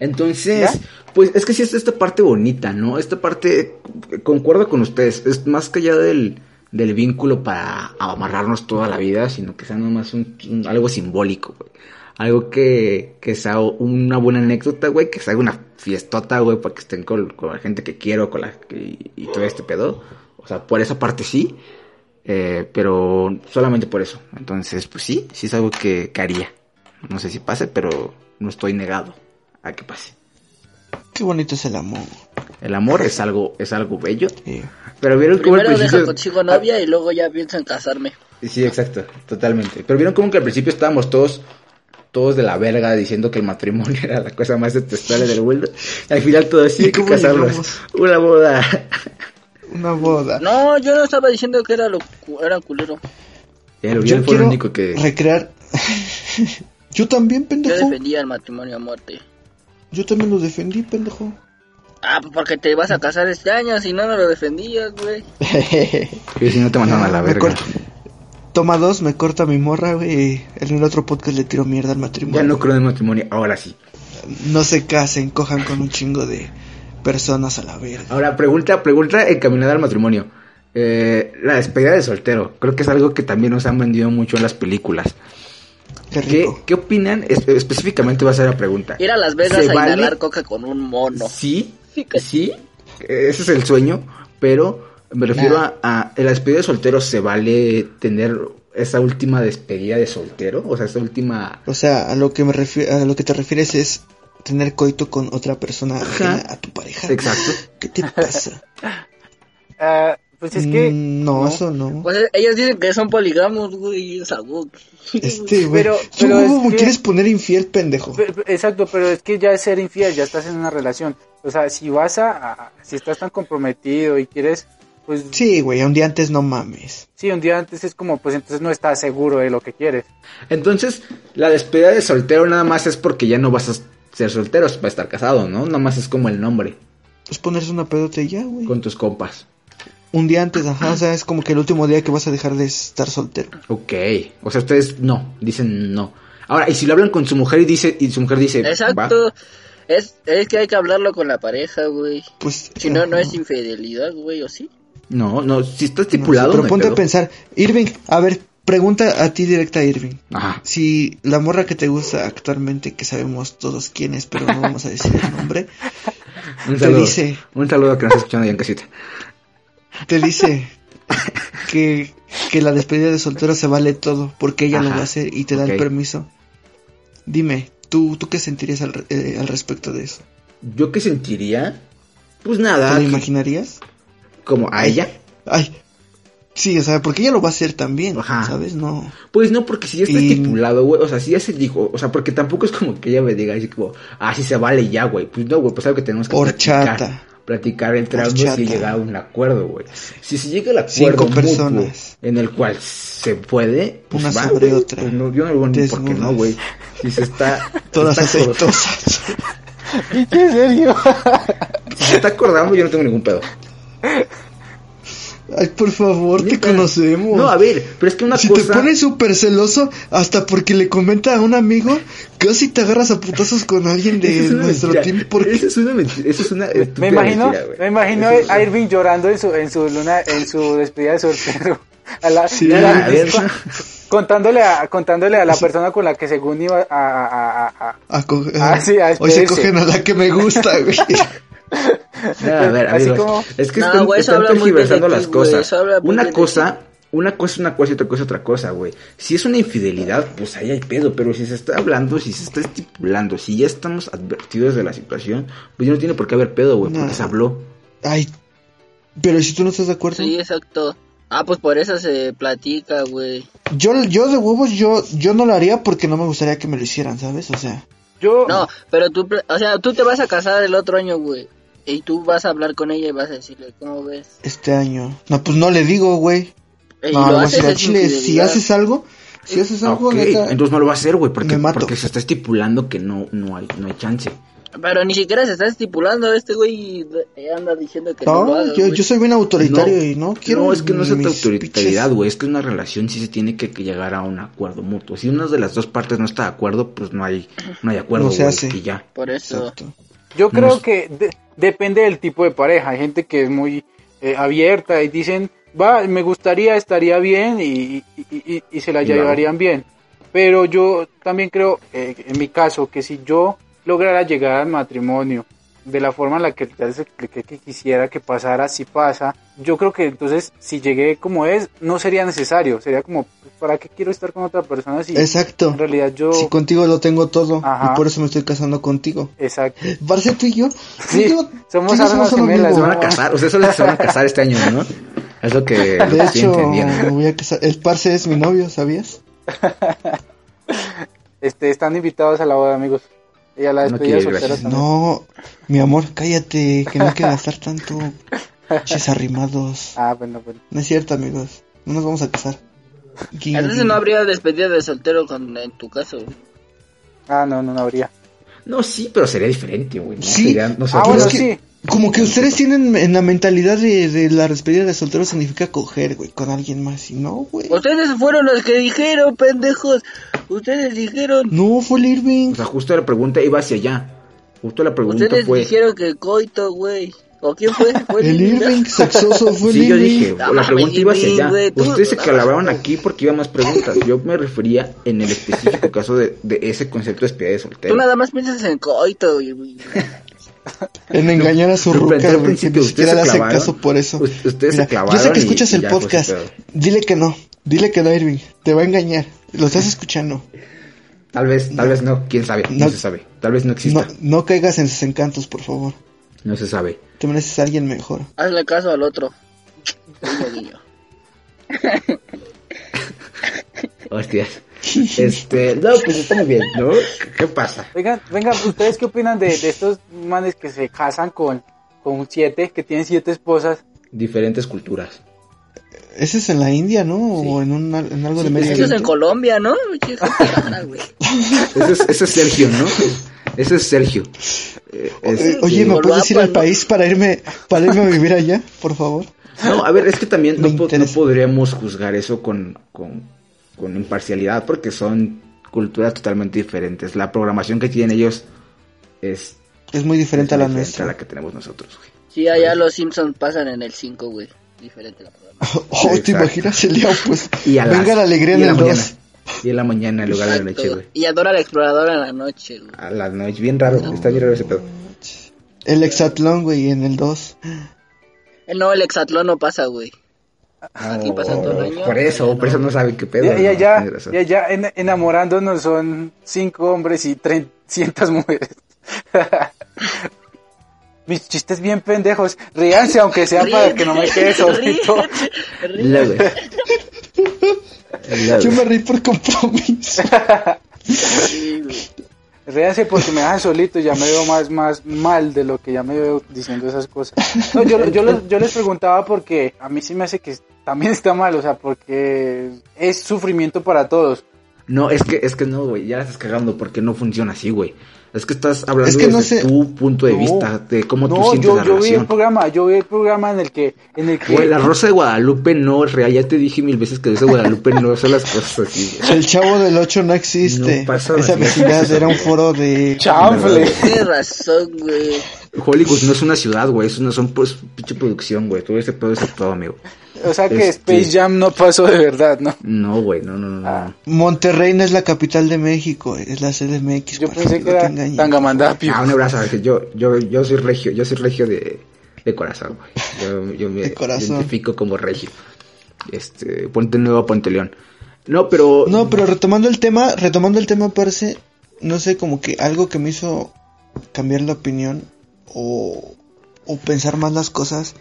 Entonces,
¿Ya?
pues es que sí es esta parte bonita, ¿no? Esta parte, concuerdo con ustedes, es más que allá del, del vínculo para amarrarnos toda la vida, sino que sea nomás un, un- algo simbólico, güey. Algo que, que sea una buena anécdota, güey, que sea una fiestota, güey, para que estén con, con la gente que quiero, con la y, y todo este pedo. O sea, por esa parte sí, eh, pero solamente por eso. Entonces, pues sí, sí es algo que, que haría. No sé si pase, pero no estoy negado a que pase.
Qué bonito es el amor.
El amor es algo, es algo bello.
Eh,
Pero vieron cómo al
Primero deja
principio.
consigo novia y luego ya pienso en casarme.
Sí, exacto, totalmente. Pero vieron como que al principio estábamos todos, todos de la verga diciendo que el matrimonio era la cosa más detestable del mundo. Y al final todo así
¿Y
hay que casarnos. Una boda.
una boda.
No, yo no estaba diciendo que era lo cu- era culero.
Lo
Yo
fue
quiero
lo único que.
recrear. Yo también,
Yo
pendejo.
defendía el matrimonio a muerte.
Yo también lo defendí, pendejo.
Ah, pues porque te vas a casar este año, si no, no lo defendías, güey.
Y si no te mandaron a la verga.
corto. Toma dos, me corta mi morra, güey. En el otro podcast le tiro mierda al matrimonio.
Ya no creo en el matrimonio, ahora sí.
No se casen, cojan con un chingo de personas a la verga.
Ahora, pregunta, pregunta encaminada al matrimonio. Eh, la despedida de soltero. Creo que es algo que también nos han vendido mucho en las películas.
Qué
¿Qué,
rico.
qué opinan? Es- específicamente va a ser la pregunta.
Ir a Las Vegas
¿Se
a
vale?
inhalar coca con un mono.
Sí,
Sí, que-
sí, ese es el sueño, pero me refiero
Nah.
a, a en la despedida de soltero se vale tener esa última despedida de soltero, o sea, esa última
O sea, a lo que me refiero, a lo que te refieres es tener coito con otra persona ajena a tu pareja.
exacto.
¿Qué te pasa?
Ah, pues es que...
Mm, no, eso no.
Pues ellos dicen que son poligamos, güey.
Este, güey.
Pero-
Tú,
pero es que-
quieres poner infiel, pendejo.
Pe- pe- Exacto, pero es que ya es ser infiel, ya estás en una relación. O sea, si vas a, a- si estás tan comprometido y quieres, pues sí.
Sí, güey, un día antes no mames.
un día antes es como, pues entonces no estás seguro de lo que quieres.
Entonces, la despedida de soltero nada más es porque ya no vas a ser soltero, vas a estar casado, ¿no? Nada más es como el nombre,
Es ponerse una pedota y ya, güey.
con tus compas.
Un día antes, ajá, o sea, es como que el último día que vas a dejar de estar soltero.
Ok, o sea, ustedes no, dicen no. Ahora, y si lo hablan con su mujer y dice y su mujer dice, va,
Exacto. Es, es que hay que hablarlo con la pareja, güey.
Pues.
Si no, no es infidelidad, güey, ¿o sí?
no, no, si está
No,
estipulado,
sí, pero ponte a pensar. Irving, a ver, pregunta a ti directa, Irving.
Ajá.
Si la morra que te gusta actualmente, que sabemos todos quién es, pero no vamos a decir el nombre,
Un
te
saludo.
dice,
Un saludo que nos está escuchando allá en casita.
Te dice que, que la despedida de soltero se vale todo, porque ella lo va a hacer y te da el permiso. Dime, ¿tú, tú qué sentirías al, eh, al respecto de eso?
¿Yo qué sentiría? Pues
¿Te
nada,
lo
que-
imaginarías?
como a ella.
Ay, sí, o sea, porque ella lo va a hacer también,
Ajá.
¿sabes? No.
Pues no, porque si ya está
Y-
estipulado, güey. O sea, si ya se dijo. O sea, porque tampoco es como que ella me diga así como, ah, sí se vale ya, güey. Pues no, güey, pues algo que tenemos que
Horchata.
platicar. Platicar entre ambos
Horchata.
y llegar a un acuerdo, güey. Si se llega al
Cinco
acuerdo mutuo
personas.
en el cual se puede, pues
Una
va,
sobre
güey.
otra.
Pues no, yo no digo ni por qué no, güey. Si se está.
Todas
se está
aceitosas.
¿En serio?
Si se está acordando, yo no tengo ningún pedo.
Ay, por favor, te conocemos.
No, a ver, pero es que una
si
cosa.
te pones súper celoso, hasta porque le comenta a un amigo, casi te agarras a putazos con alguien de nuestro
mentira.
team. Porque
Esa es una mentira. Es una.
Me imagino,
mentira,
me imagino a Irving llorando en su, en su luna, en su despedida de soltero. A la,
Sí,
a la-
a
contándole a, contándole a la persona con la que según iba a, a, a, a-
a co-
Ah, sí, a
hoy se cogen a la que me gusta, güey.
No, a ver,
Así
amigos,
como-
es que
No,
están,
güey,
están tergiversando
ti,
las
güey,
cosas. Una cosa, una cosa es una cosa y otra cosa es otra cosa, güey. Si es una infidelidad, pues ahí hay pedo, pero si se está hablando, si se está estipulando, si ya estamos advertidos de la situación, pues ya no tiene por qué haber pedo, güey,
No.
porque se habló.
Ay, pero si tú no estás de acuerdo.
Sí, exacto. Ah, pues por eso se platica, güey.
Yo, yo de huevos, yo, yo no lo haría porque no me gustaría que me lo hicieran, ¿sabes? O sea,
yo,
No, pero tú, o sea, tú te vas a casar el otro año, güey. Y tú vas a hablar con ella y vas a decirle, ¿cómo ves?
este año. No, pues no le digo, güey. No,
lo
chile, si haces algo, si haces algo,
Ok,
neta,
entonces no lo va a hacer, güey, porque, porque se está estipulando que no, no hay, no hay chance.
Pero ni siquiera se está estipulando este güey y anda diciendo que no,
No,
lo haga,
yo, yo soy bien autoritario
No,
y no quiero.
no, es que no es autoritariedad, güey, es que una relación sí se tiene que, que llegar a un acuerdo mutuo. Si una de las dos partes no está de acuerdo, pues no hay, no hay acuerdo,
No se hace.
y ya.
Por eso.
Exacto.
yo
no
creo
es-
que de- depende del tipo de pareja. Hay gente que es muy eh, abierta y dicen, va, me gustaría, estaría bien y, y, y- y se la llevarían bien. Pero yo también creo, eh, en mi caso, que si yo lograra llegar al matrimonio de la forma en la que ya les expliqué que quisiera que pasara, si pasa, yo creo que entonces si llegué como es, no sería necesario, sería como, ¿para qué quiero estar con otra persona si
Exacto.
en realidad yo...
Si contigo lo tengo todo
Ajá.
y por eso me estoy casando contigo.
Exacto.
Parce, tú y yo.
Sí,
yo-
somos
lo
gemelas.
Se van a casar, ustedes solo se van a casar este año, ¿no? Es lo que
De hecho, voy a casar. El parce es mi novio, ¿sabías?
Este, están invitados a la boda, amigos. Y a la
No
despedida
ir,
soltera también.
No, mi amor, cállate, que no hay que gastar tanto. Chis arrimados.
Ah, bueno, bueno.
No es cierto, amigos. No nos vamos a casar. Guiño,
Entonces
guiño.
no habría despedida de soltero con, en tu caso, güey.
Ah, no, no, no habría.
No, sí, pero sería diferente, güey. ¿no?
Sí.
Sería-
Ah,
nosotros-
bueno,
es que-
sí.
Como que ustedes tienen en la mentalidad de, de la despedida de soltero significa coger, güey, con alguien más. Y no, güey.
Ustedes fueron los que dijeron, pendejos. Ustedes dijeron.
No, fue el Irving.
O sea, justo la pregunta iba hacia allá. Justo la pregunta
Ustedes
fue...
dijeron que coito, güey. ¿O quién fue? ¿Fue
El Irving sexoso fue el
Sí, yo dije,
No
la
mames,
pregunta iba hacia allá. Ustedes se calabaron aquí porque iba más preguntas. Yo me refería en el específico caso de, de ese concepto de despedida de soltero.
Tú nada más piensas en coito, güey.
En engañar a su ruca, güey, que ni
ustedes
siquiera le hace
clavaron.
caso por eso.
Se clavaron
Yo sé que escuchas
y
el podcast. Dile que no. Dile que no, Irving. Te va a engañar. Lo estás escuchando.
Tal vez, tal vez no, quién sabe, no,
No.
se sabe. Tal vez no exista,
No, no caigas en sus encantos, por favor.
no se sabe.
Te mereces a alguien mejor.
Hazle caso al otro.
Hostias. Este, no, pues está muy bien, ¿no? ¿Qué, pasa?
Vengan, vengan, ¿ustedes qué opinan de, de estos manes que se casan con, con siete, que tienen siete esposas?
Diferentes culturas.
Ese es en la India, ¿no? O en, un, en algo de
Sí,
América
Eso es en. Colombia, ¿no?
Ese es, ese es Sergio, ¿no? Ese es Sergio. Eh,
Eh,
este-
Oye, ¿me puedes ir al país para irme, para irme a vivir allá, por favor?
No, a ver, es que también no, po- no podríamos juzgar eso con, con, con imparcialidad porque son culturas totalmente diferentes. La programación que tienen ellos es,
Es muy diferente a la
diferente
nuestra.
a la que tenemos nosotros, güey.
Sí, allá los Simpsons pasan en el 5, güey. Diferente la programa.
Oh, ¿te imaginas el día? Pues
Y a
venga
las-
la alegría en
a
el
la mañana.
2.
Y en la mañana en lugar de la noche, güey.
Y adora al explorador en la noche, güey.
A la noche, bien raro, está bien raro ese pedo.
El hexatlón, güey, en el 2.
Eh, No, el hexatlón no pasa, güey. Aquí pasa todo el año.
Por eso, por eso no saben qué pedo.
Y, y
no,
allá,
tienes razón.
y allá en- enamorándonos son cinco hombres y 300 mujeres. Mis chistes bien pendejos. Ríanse aunque sea para que no me quede solito.
Yo me reí por compromiso.
Ríanse porque me dejan solito y ya me veo más, más mal de lo que ya me veo diciendo esas cosas. No, yo, yo, les, yo les preguntaba porque a mí sí me hace que también está mal, o sea, porque es sufrimiento para todos.
No, es que, es que no, güey, ya la estás cagando porque no funciona así, güey. Es que estás hablando
Es que no
desde
sé-
tu punto de
No.
vista, de cómo tú
No,
sientes
yo,
la
yo vi el
relación.
programa, yo vi el programa en el que, en el que
Güey, la Rosa de Guadalupe no es real. Ya te dije mil veces que Rosa de Guadalupe no son las cosas así. güey.
El chavo del 8 no existe.
No pasa
Esa vecindad era un foro de...
chanfle.
Tienes razón, güey.
Hollywood no es una ciudad, güey. Es una son pues pinche producción, güey. Todo ese pedo es actuado, amigo.
O sea que
Este-
Space Jam no pasó de verdad, ¿no?
No, güey, no, no, no. no.
Ah.
Monterrey no es la capital de México, es la CDMX.
Yo pensé
no
que era
engañes.
Tangamandapio.
Ah, un abrazo. Yo, yo, yo soy regio, yo soy regio de, de corazón, güey. Yo, yo me identifico como regio. Este, Puente Nuevo, Puente León. No, pero.
No, pero retomando el tema, retomando el tema, parece, no sé, como que algo que me hizo cambiar la opinión o, o pensar más las cosas,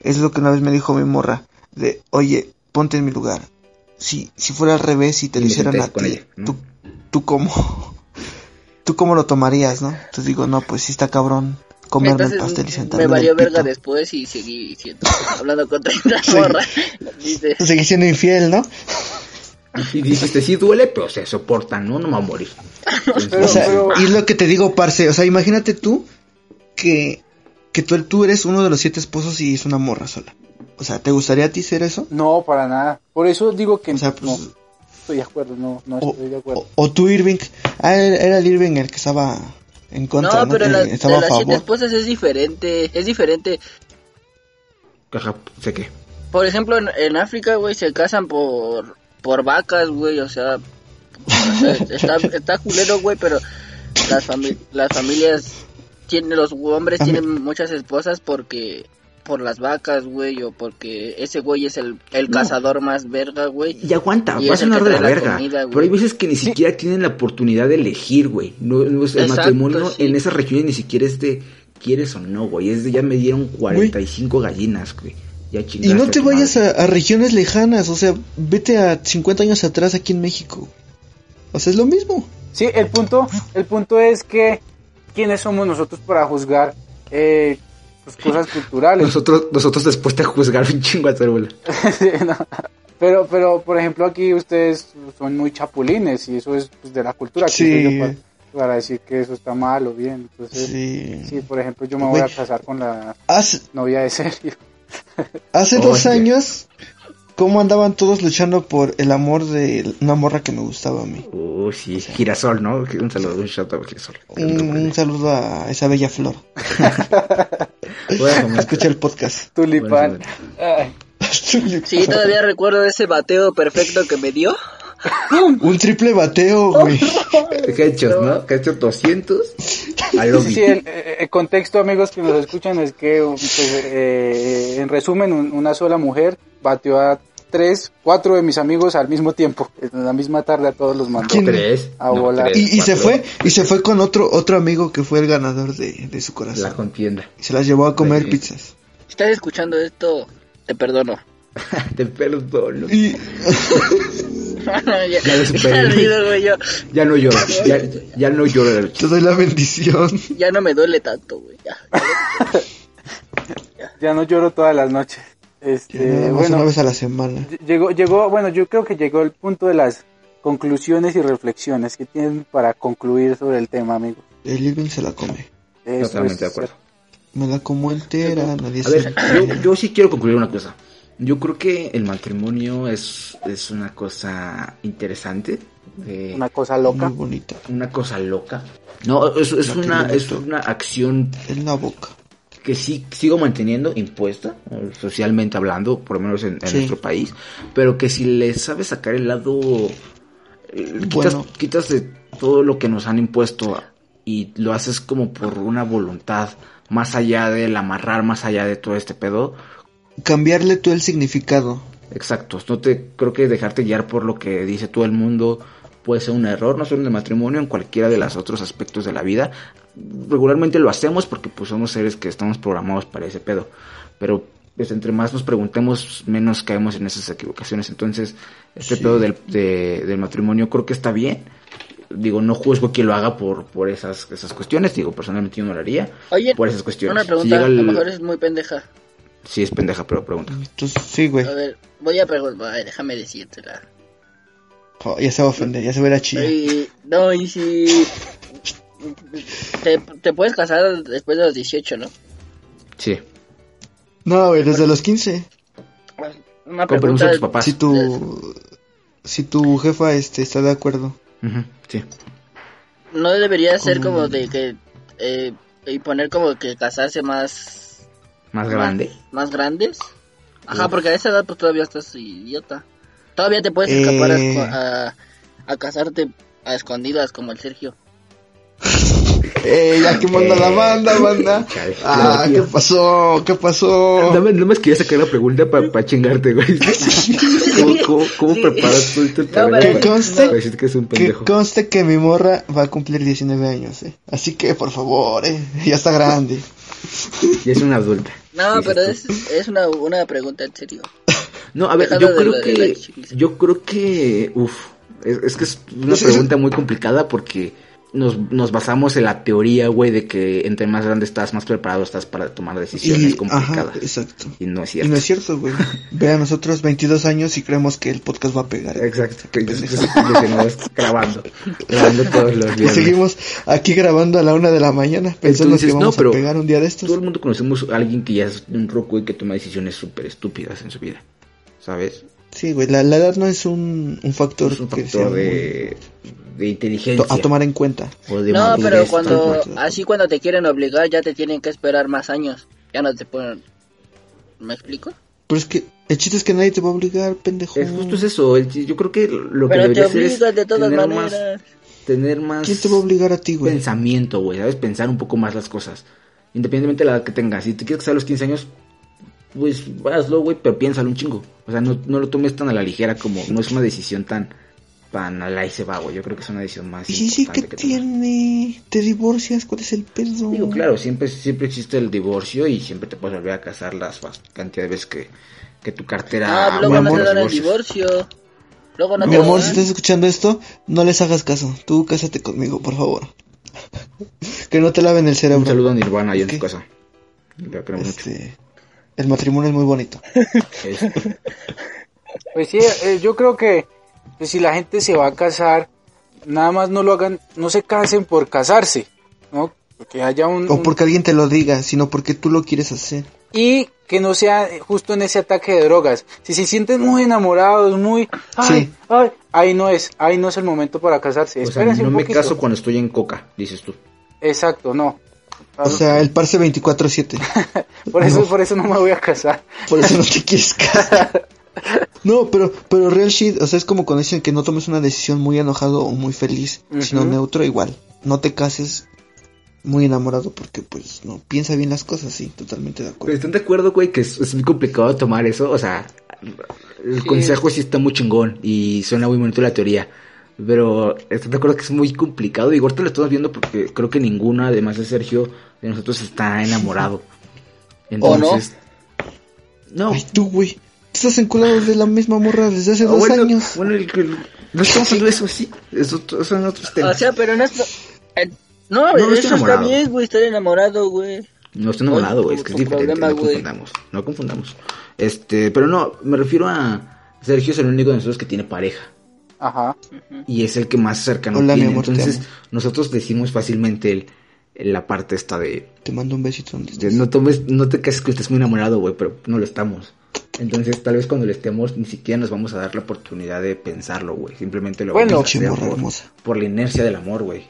es lo que una vez me dijo mi morra, de, oye, ponte en mi lugar. Si, si fuera al revés y te
Y
lo hicieran a ti,
ella, ¿no?
tú, tú cómo, tú cómo lo tomarías, ¿no? Entonces digo, no, pues sí está cabrón comerme el pastel y sentarme
me valió verga después y seguí siendo, hablando con 30
Sí.
morras. Dice,
Seguí siendo infiel, ¿no?
Y dijiste, sí duele, pero se soporta, ¿no? No me va a morir. Entonces,
O sea,
pero-
y es lo que te digo, parce. O sea, imagínate tú que, que tú, tú eres uno de los siete esposos y es una morra sola. O sea, ¿te gustaría a ti ser eso?
No, para nada. Por eso digo que
O sea, pues,
no estoy de acuerdo, no, no
o,
estoy de acuerdo.
o- o tú, Irving. Ah, era el Irving el que estaba en contra,
no,
¿no?
pero
Que
la,
estaba
de
a
las siete esposas es diferente, es diferente.
Ajá, sé qué.
Por ejemplo, en, en África, güey, se casan por, por vacas, güey, o sea, o sea, está, está culero, güey, pero las, fami- las familias, tienen, los hombres tienen muchas esposas porque, por las vacas, güey, o porque ese güey es el, el cazador más verga, güey.
Y aguanta,
Y
va a sonar de la verga.
comida,
pero hay veces que ni siquiera tienen la oportunidad de elegir, güey. No, no es- el
Exacto,
matrimonio
sí.
en esas regiones ni siquiera es de quieres o no, güey. Es de ya me dieron 45 gallinas, güey. Ya
Y no te vayas a, a regiones lejanas, o sea, vete a 50 años atrás aquí en México. O sea, es lo mismo.
Sí, el punto, el punto es que quiénes somos nosotros para juzgar eh, pues, cosas culturales.
Nosotros, nosotros después de juzgar un chingo a.
Sí, no. Pero, pero, por ejemplo, aquí ustedes son muy chapulines y eso es pues, de la cultura. ¿Quién
Sí.
para, para decir que eso está mal o bien? Entonces, sí,
Sí.
por ejemplo, yo me voy a casar con la
Hace,
novia de Sergio.
hace dos años, ¿cómo andaban todos luchando por el amor de una morra que me gustaba a mí?
Uh, sí, girasol, ¿no? Un saludo, un shout out a girasol.
Un, un saludo a esa bella flor.
Bueno,
Escucha el podcast.
Tulipán.
Bueno,
Sí, todavía recuerdo ese bateo perfecto que me dio.
Un triple bateo, güey.
Hechos, ¿no? Hecho 200 a
Sí, sí, el, eh, el contexto, amigos que nos escuchan, es que, pues, eh, en resumen, un- una sola mujer batió a tres, cuatro de mis amigos al mismo tiempo, en la misma tarde a todos los mandó.
¿Quién?
Tres.
A volar.
tres,
Y, y se fue, y se fue con otro, otro amigo que fue el ganador de, de su
La
corazón.
contienda.
Y se las llevó a comer
Sí.
pizzas.
Si estás escuchando esto, te perdono.
Te perdono.
Y
ya,
Ya lo superé.
ya olvido, güey, yo-
Ya no lloro. Ya, ya no lloro
te doy la bendición.
ya no me duele tanto, güey. Ya.
Ya no lloro todas las noches. Este, bueno,
una vez a la semana.
llegó, llegó, bueno, yo creo que llegó el punto de las conclusiones y reflexiones que tienen para concluir sobre el tema, amigos.
El Irving se la come.
Eso
Totalmente
es-
de acuerdo.
Me la como entera, nadie
A ver,
se...
yo, yo sí quiero concluir una cosa. Yo creo que el matrimonio es, es una cosa interesante. eh,
Una cosa loca.
Muy bonita.
una cosa loca. No, es, es una, es una acción
En la boca.
que sí sigo manteniendo impuesta, socialmente hablando, por lo menos en, en
Sí.
nuestro país, pero que si le sabes sacar el lado, eh, quitas,
Bueno.
quitas de todo lo que nos han impuesto y lo haces como por una voluntad, más allá del amarrar, más allá de todo este pedo,
Cambiarle tú el significado.
Exacto, no te creo que dejarte guiar por lo que dice todo el mundo puede ser un error, no solo en el matrimonio, en cualquiera de los otros aspectos de la vida. Regularmente lo hacemos porque pues somos seres que estamos programados para ese pedo, pero pues entre más nos preguntemos, menos caemos en esas equivocaciones. Entonces, este
Sí.
pedo del, de- del matrimonio creo que está bien. Digo, no juzgo quien lo haga por, por esas, esas cuestiones. Digo, personalmente yo no lo haría
Oye,
por esas cuestiones.
una
Si
pregunta, a
el-
lo mejor es muy pendeja.
Sí, es pendeja, pero pregunta.
Entonces, sí, güey.
A ver, voy a preguntar, ay, déjame decírtela.
Oh, ya se va a ofender, ya se va a ir a chillar.
Y, no, y si, te, te puedes casar después de los 18, ¿no?
Sí.
No, güey, desde los 15.
Una
Con permiso de tus papás.
Si tu, si tu jefa este, está de acuerdo.
Ujú, Sí.
No debería ser
Como-
como de que. Eh, y poner como que casarse más.
Más grande.
Más, grandes. Ajá, porque a esa edad pues todavía estás idiota. Todavía te puedes escapar a
Eh.
a, a casarte a escondidas como el Sergio.
Eh, ya que manda la banda, banda.
Chale,
Ah, ¿qué pasó? ¿Qué pasó?
Más, nada más quería sacar la pregunta para chingarte, güey. ¿Cómo, cómo, cómo preparas tú este
No,
Que conste,
decir que es un
que conste que mi morra va a cumplir 19 años, eh. Así que, por favor, eh, ya está grande.
Y es una adulta.
No, pero es, es una, una pregunta en serio.
No, a ver, yo creo que, yo creo que, uf, es, es que es una pregunta muy complicada porque nos, nos basamos en la teoría, güey, de que entre más grande estás, más preparado estás para tomar decisiones
Y, ajá,
complicadas.
exacto.
Y no es
Y
cierto.
no es cierto, güey. Ve a nosotros 22 años y creemos que el podcast va a pegar.
Exacto, que que- grabando, grabando todos los
Y
días.
seguimos aquí grabando a la una de la mañana pensando
Entonces,
que vamos
no, pero
a pegar un día de estos.
Todo el mundo conocemos a alguien que ya es un roco y que toma decisiones súper estúpidas en su vida, ¿sabes?
Sí, güey, la, la edad no es un, un factor,
Es un
que sea
factor
muy-
de, de
to-
inteligencia.
a tomar en cuenta.
o de
No, pero cuando, así cuando te quieren obligar ya te tienen que esperar más años. Ya no te pueden... ¿Me explico?
Pero es que el chiste es que nadie te va a obligar, pendejo.
Es justo es eso, el- yo creo que lo que
Pero te
debería hacer es
de todas
tener
maneras.
más, tener más
¿Quién te va a obligar a ti, güey?
pensamiento, güey, ¿sabes? Pensar un poco más las cosas, independientemente de la edad que tengas. Si te quieres casar a los 15 años, pues hazlo, güey, pero piénsalo un chingo. O sea, no, no lo tomes tan a la ligera como, no es una decisión tan, tan a la y se va, güey. Yo creo que es una decisión más
Y sí, sí, ¿qué
que tomar.
tiene? ¿Te divorcias? ¿Cuál es el pedo?
Digo, claro, siempre, siempre existe el divorcio y siempre te puedes volver a casar las cantidad de veces que, que tu cartera...
Ah, luego
mi
no
amor,
te dan el divorcio. Luego no
Mi
te
amor,
dan.
si estás escuchando esto, no les hagas caso. Tú cásate conmigo, por favor. que no te laven el
Un
cerebro.
saludo a Nirvana ahí en su casa. Lo queremos mucho.
Este, el matrimonio es muy bonito.
Es-
Pues sí, eh, yo creo que pues, si la gente se va a casar, nada más no lo hagan, no se casen por casarse, ¿no? Que haya un,
O
un-
porque alguien te lo diga, sino porque tú lo quieres hacer.
y que no sea justo en ese ataque de drogas. Si se sienten muy enamorados, muy, ay,
Sí.
ay, ahí no es, ahí no es el momento para casarse.
o sea, no
un
me caso cuando estoy en coca, dices tú.
Exacto, no.
O sea, el parse 24-7.
por eso,
no.
por eso no me voy a casar.
Por eso no te quieres casar. No, pero, pero real shit, o sea, es como cuando dicen que no tomes una decisión muy enojado o muy feliz, sino neutro igual. No te cases muy enamorado porque pues no piensa bien las cosas, sí, totalmente de
Pero
acuerdo.
¿Están de acuerdo, güey, que es, es muy complicado tomar eso? O sea, el
Sí.
consejo sí está muy chingón y suena muy bonito la teoría. Pero ¿están de acuerdo que es muy complicado? Y ahorita lo estamos viendo porque creo que ninguna, además de Sergio, de nosotros está enamorado.
¿O no?
Entonces... No.
Ay, tú, güey, estás enculado de la misma morra desde hace
Ah,
dos
bueno,
años.
bueno, el- el- no estamos hablando de eso, sí. Eso son otros temas.
O sea, pero no es... eh, No,
No, no estoy
eso está
enamorado.
bien, güey, estar enamorado, güey.
No estoy enamorado, güey, es que es
tu
diferente,
problema,
no confundamos, no confundamos. Este, pero no, me refiero a Sergio es el único de nosotros que tiene pareja
Ajá.
y es el que más cercano
Hola, mi
tiene.
amor, te
Entonces, nosotros decimos fácilmente el, el- la parte esta de,
Te mando un besito donde
de
estés.
no tomes, no te cases que estés muy enamorado, güey, pero no lo estamos. Entonces, tal vez cuando lo estemos, ni siquiera nos vamos a dar la oportunidad de pensarlo, güey. Simplemente lo
Bueno,
vamos a hacer por, la inercia del amor, güey.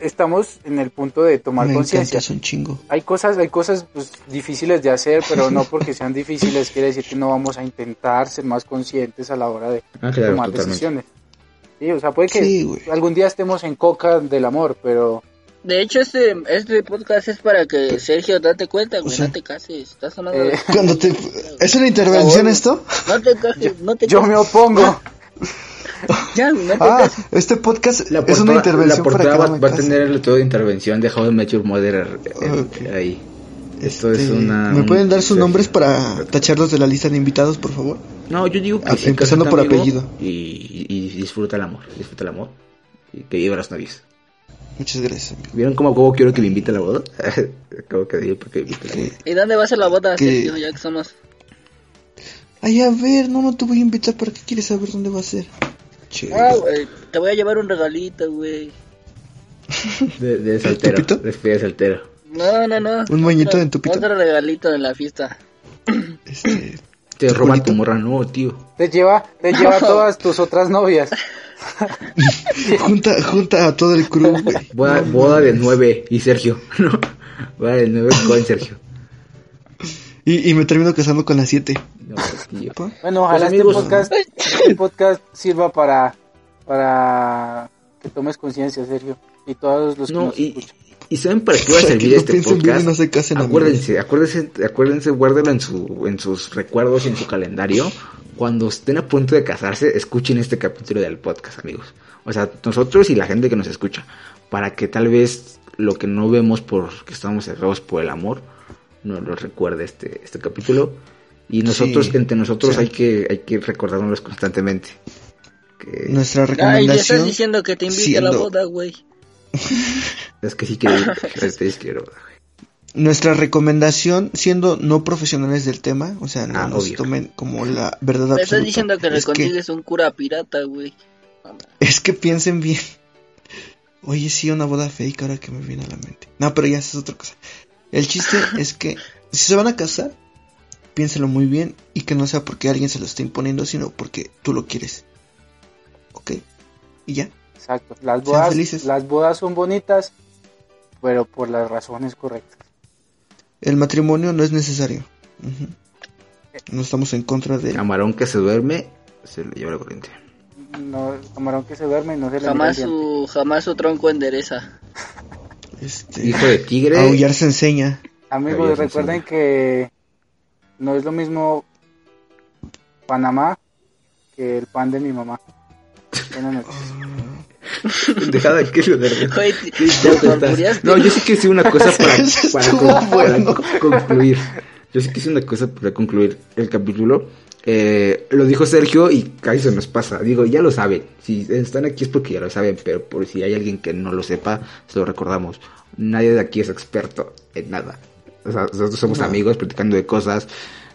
Estamos en el punto de tomar conciencia.
encantas un chingo.
Hay cosas, hay cosas pues, difíciles de hacer, pero no porque sean difíciles quiere decir que no vamos a intentar ser más conscientes a la hora de
Ah, claro,
tomar
totalmente.
decisiones. Sí, o sea, puede que
Sí,
algún día estemos en coca del amor, pero
De hecho, este, este podcast es para que Sergio date cuenta, güey,
sea-
no te cases. Estás sonando
Eh,
de-
Cuando te... ¿Es una intervención esto?
No te cases, no te
yo
cases.
me opongo.
Ya, no te
Ah,
cases.
este podcast
La
es
portada,
una intervención
la portada
para que
va,
no me
va a tener el todo de intervención de How I Met Your Mother eh,
Ok.
ahí. Esto es
Este,
una...
¿Me pueden dar sus nombres para tacharlos de la lista de invitados, por favor?
No, yo digo que
Ah,
sí,
empezando por apellido.
Y, disfruta el amor, disfruta el amor. Y que viva las novias.
Muchas gracias, amigo.
¿Vieron cómo, cómo quiero que me invite a la boda? Acabo que decir porque invite a la boda.
¿Y dónde va a ser la boda,
Que-
Sergio? Ya que somos.
Ay, a ver, no, no te voy a invitar. ¿Para qué quieres saber dónde va a ser? Che.
Ah, güey, te voy a llevar un regalito, güey.
De, de soltero.
¿Tupito?
Despide de soltero.
No, no, no.
¿Un moñito
Otro-
de tupito?
Otro regalito de la fiesta.
Este,
Te roban
bonito.
tu morra, no, tío.
Te lleva, te lleva a todas tus otras novias.
junta, junta a todo el crew.
Boda, boda de nueve y Sergio, ¿no? Boda de nueve con Sergio.
Y, y me termino casando con las 7.
No, tío.
Bueno, ojalá
Pues, amigos,
este podcast, este podcast sirva para, para que tomes conciencia, Sergio. Y todos los que
No,
nos
y,
escuchan.
Y ¿saben para qué va a servir
no
este
piensen bien y
podcast?
no se casen,
acuérdense, acuérdense, acuérdense, guárdenlo en su, en sus recuerdos y en su calendario. Cuando estén a punto de casarse, escuchen este capítulo del podcast, amigos. O sea, nosotros y la gente que nos escucha. Para que tal vez lo que no vemos porque estamos cerrados por el amor, nos lo recuerde este, este capítulo. Y nosotros,
Sí,
entre nosotros
sí.
hay que, hay que recordárnoslos constantemente. Que
Nuestra
Ay,
recomendación.
estás diciendo que te invite a la boda, güey.
es que sí quiero ir, es que.
Nuestra recomendación, siendo no profesionales del tema, o sea, no
Ah,
nos
obvio.
tomen como la verdad
Me estás
absoluta.
diciendo que le
es, que,
un cura pirata, güey.
es que piensen bien. Oye, sí, una boda fake ahora que me viene a la mente. No, pero ya esa es otra cosa. El chiste es que si se van a casar, piénselo muy bien y que no sea porque alguien se lo está imponiendo, sino porque tú lo quieres. ¿Ok? Y ya.
Exacto. Las
Sean
bodas,
felices.
las bodas son bonitas, pero por las razones correctas.
El matrimonio no es necesario. Ujú. No estamos en contra de...
Camarón que se duerme, se le lleva la corriente.
No, camarón que se duerme y no se le
Jamás su, jamás su tronco endereza.
Este,
Hijo de tigre.
aullar se enseña.
Amigos, recuerden que no es lo mismo Panamá que el pan de mi mamá. Buenas noches.
Dejada que lo
murmuraste.
No, yo sí que hice una cosa para, para, concluir. Yo sí que hice una cosa para concluir el capítulo. Eh, lo dijo Sergio y casi se nos pasa. Digo, ya lo saben. Si están aquí es porque ya lo saben, pero por si hay alguien que no lo sepa, se lo recordamos. Nadie de aquí es experto en nada. O sea, nosotros somos
No.
amigos platicando de cosas.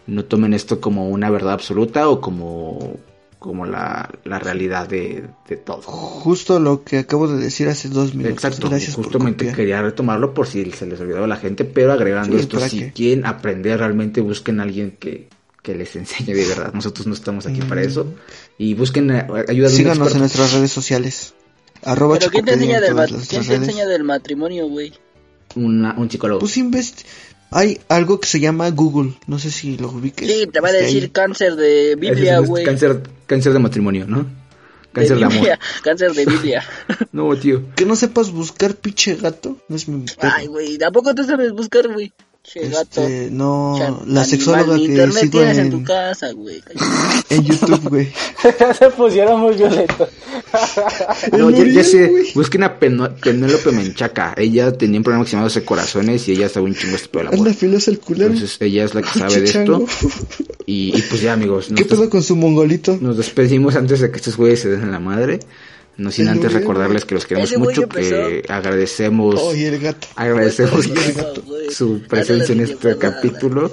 No tomen esto como una verdad absoluta o como, como la, la realidad de, de todo.
Justo lo que acabo de decir hace dos minutos.
Exacto,
Gracias por
justamente
copiar.
quería retomarlo por si se les olvidaba a la gente, pero agregando
Sí,
esto,
¿para
si
qué?
quieren aprender realmente, busquen a alguien que, que les enseñe de verdad. Nosotros no estamos aquí para
Mm.
eso. Y busquen eh, ayuda de
Síganos en nuestras redes sociales. Arroba
Pero ¿quién te enseña
en
del,
todas
ma-
nuestras
¿quién te
redes.
enseña del matrimonio, güey?
Una- un psicólogo.
Pues invest... Hay algo que se llama Google. No sé si lo ubiques.
Sí, te va a
Este,
decir
ahí.
cáncer de Biblia, güey.
cáncer, cáncer de matrimonio, ¿no? Cáncer de, amor.
Biblia, Cáncer de Biblia.
No, tío.
Que no sepas buscar pinche gato. No es mi perro.
Ay, güey, ¿a poco tú sabes buscar, güey? Che.
Este, no,
Che,
la
animal,
sexóloga que
internet
sigo
tienes en...
en,
tu casa, güey.
en YouTube, güey.
Se pusieron muy violentos.
No, ya, sé, busquen a Penélope Menchaca. Ella tenía un programa que se llamaba 12 Corazones y ella sabe un chingo este pedo amor.
Anda filosa el culero.
Entonces ella es la que sabe de esto. Y, y pues ya, amigos.
¿Qué
nos
pedo con su mongolito?
Nos despedimos antes de que estos güeyes se den en la madre. No sin
El
antes recordarles que los queremos mucho, que agradecemos,
Oye, el gato.
agradecemos que-
güey, güey.
su presencia en este capítulo.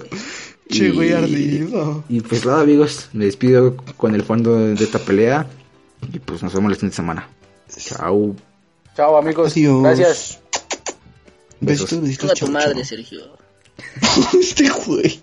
Che,
Y-
güey, ardido.
Y pues nada, amigos, me despido con el fondo de esta pelea. Y pues nos vemos la siguiente semana. Chao.
Chao, amigos.
Adiós.
Gracias.
Besitos,
Besos.
besitos,
Chinga tu madre. Sergio.
Este güey.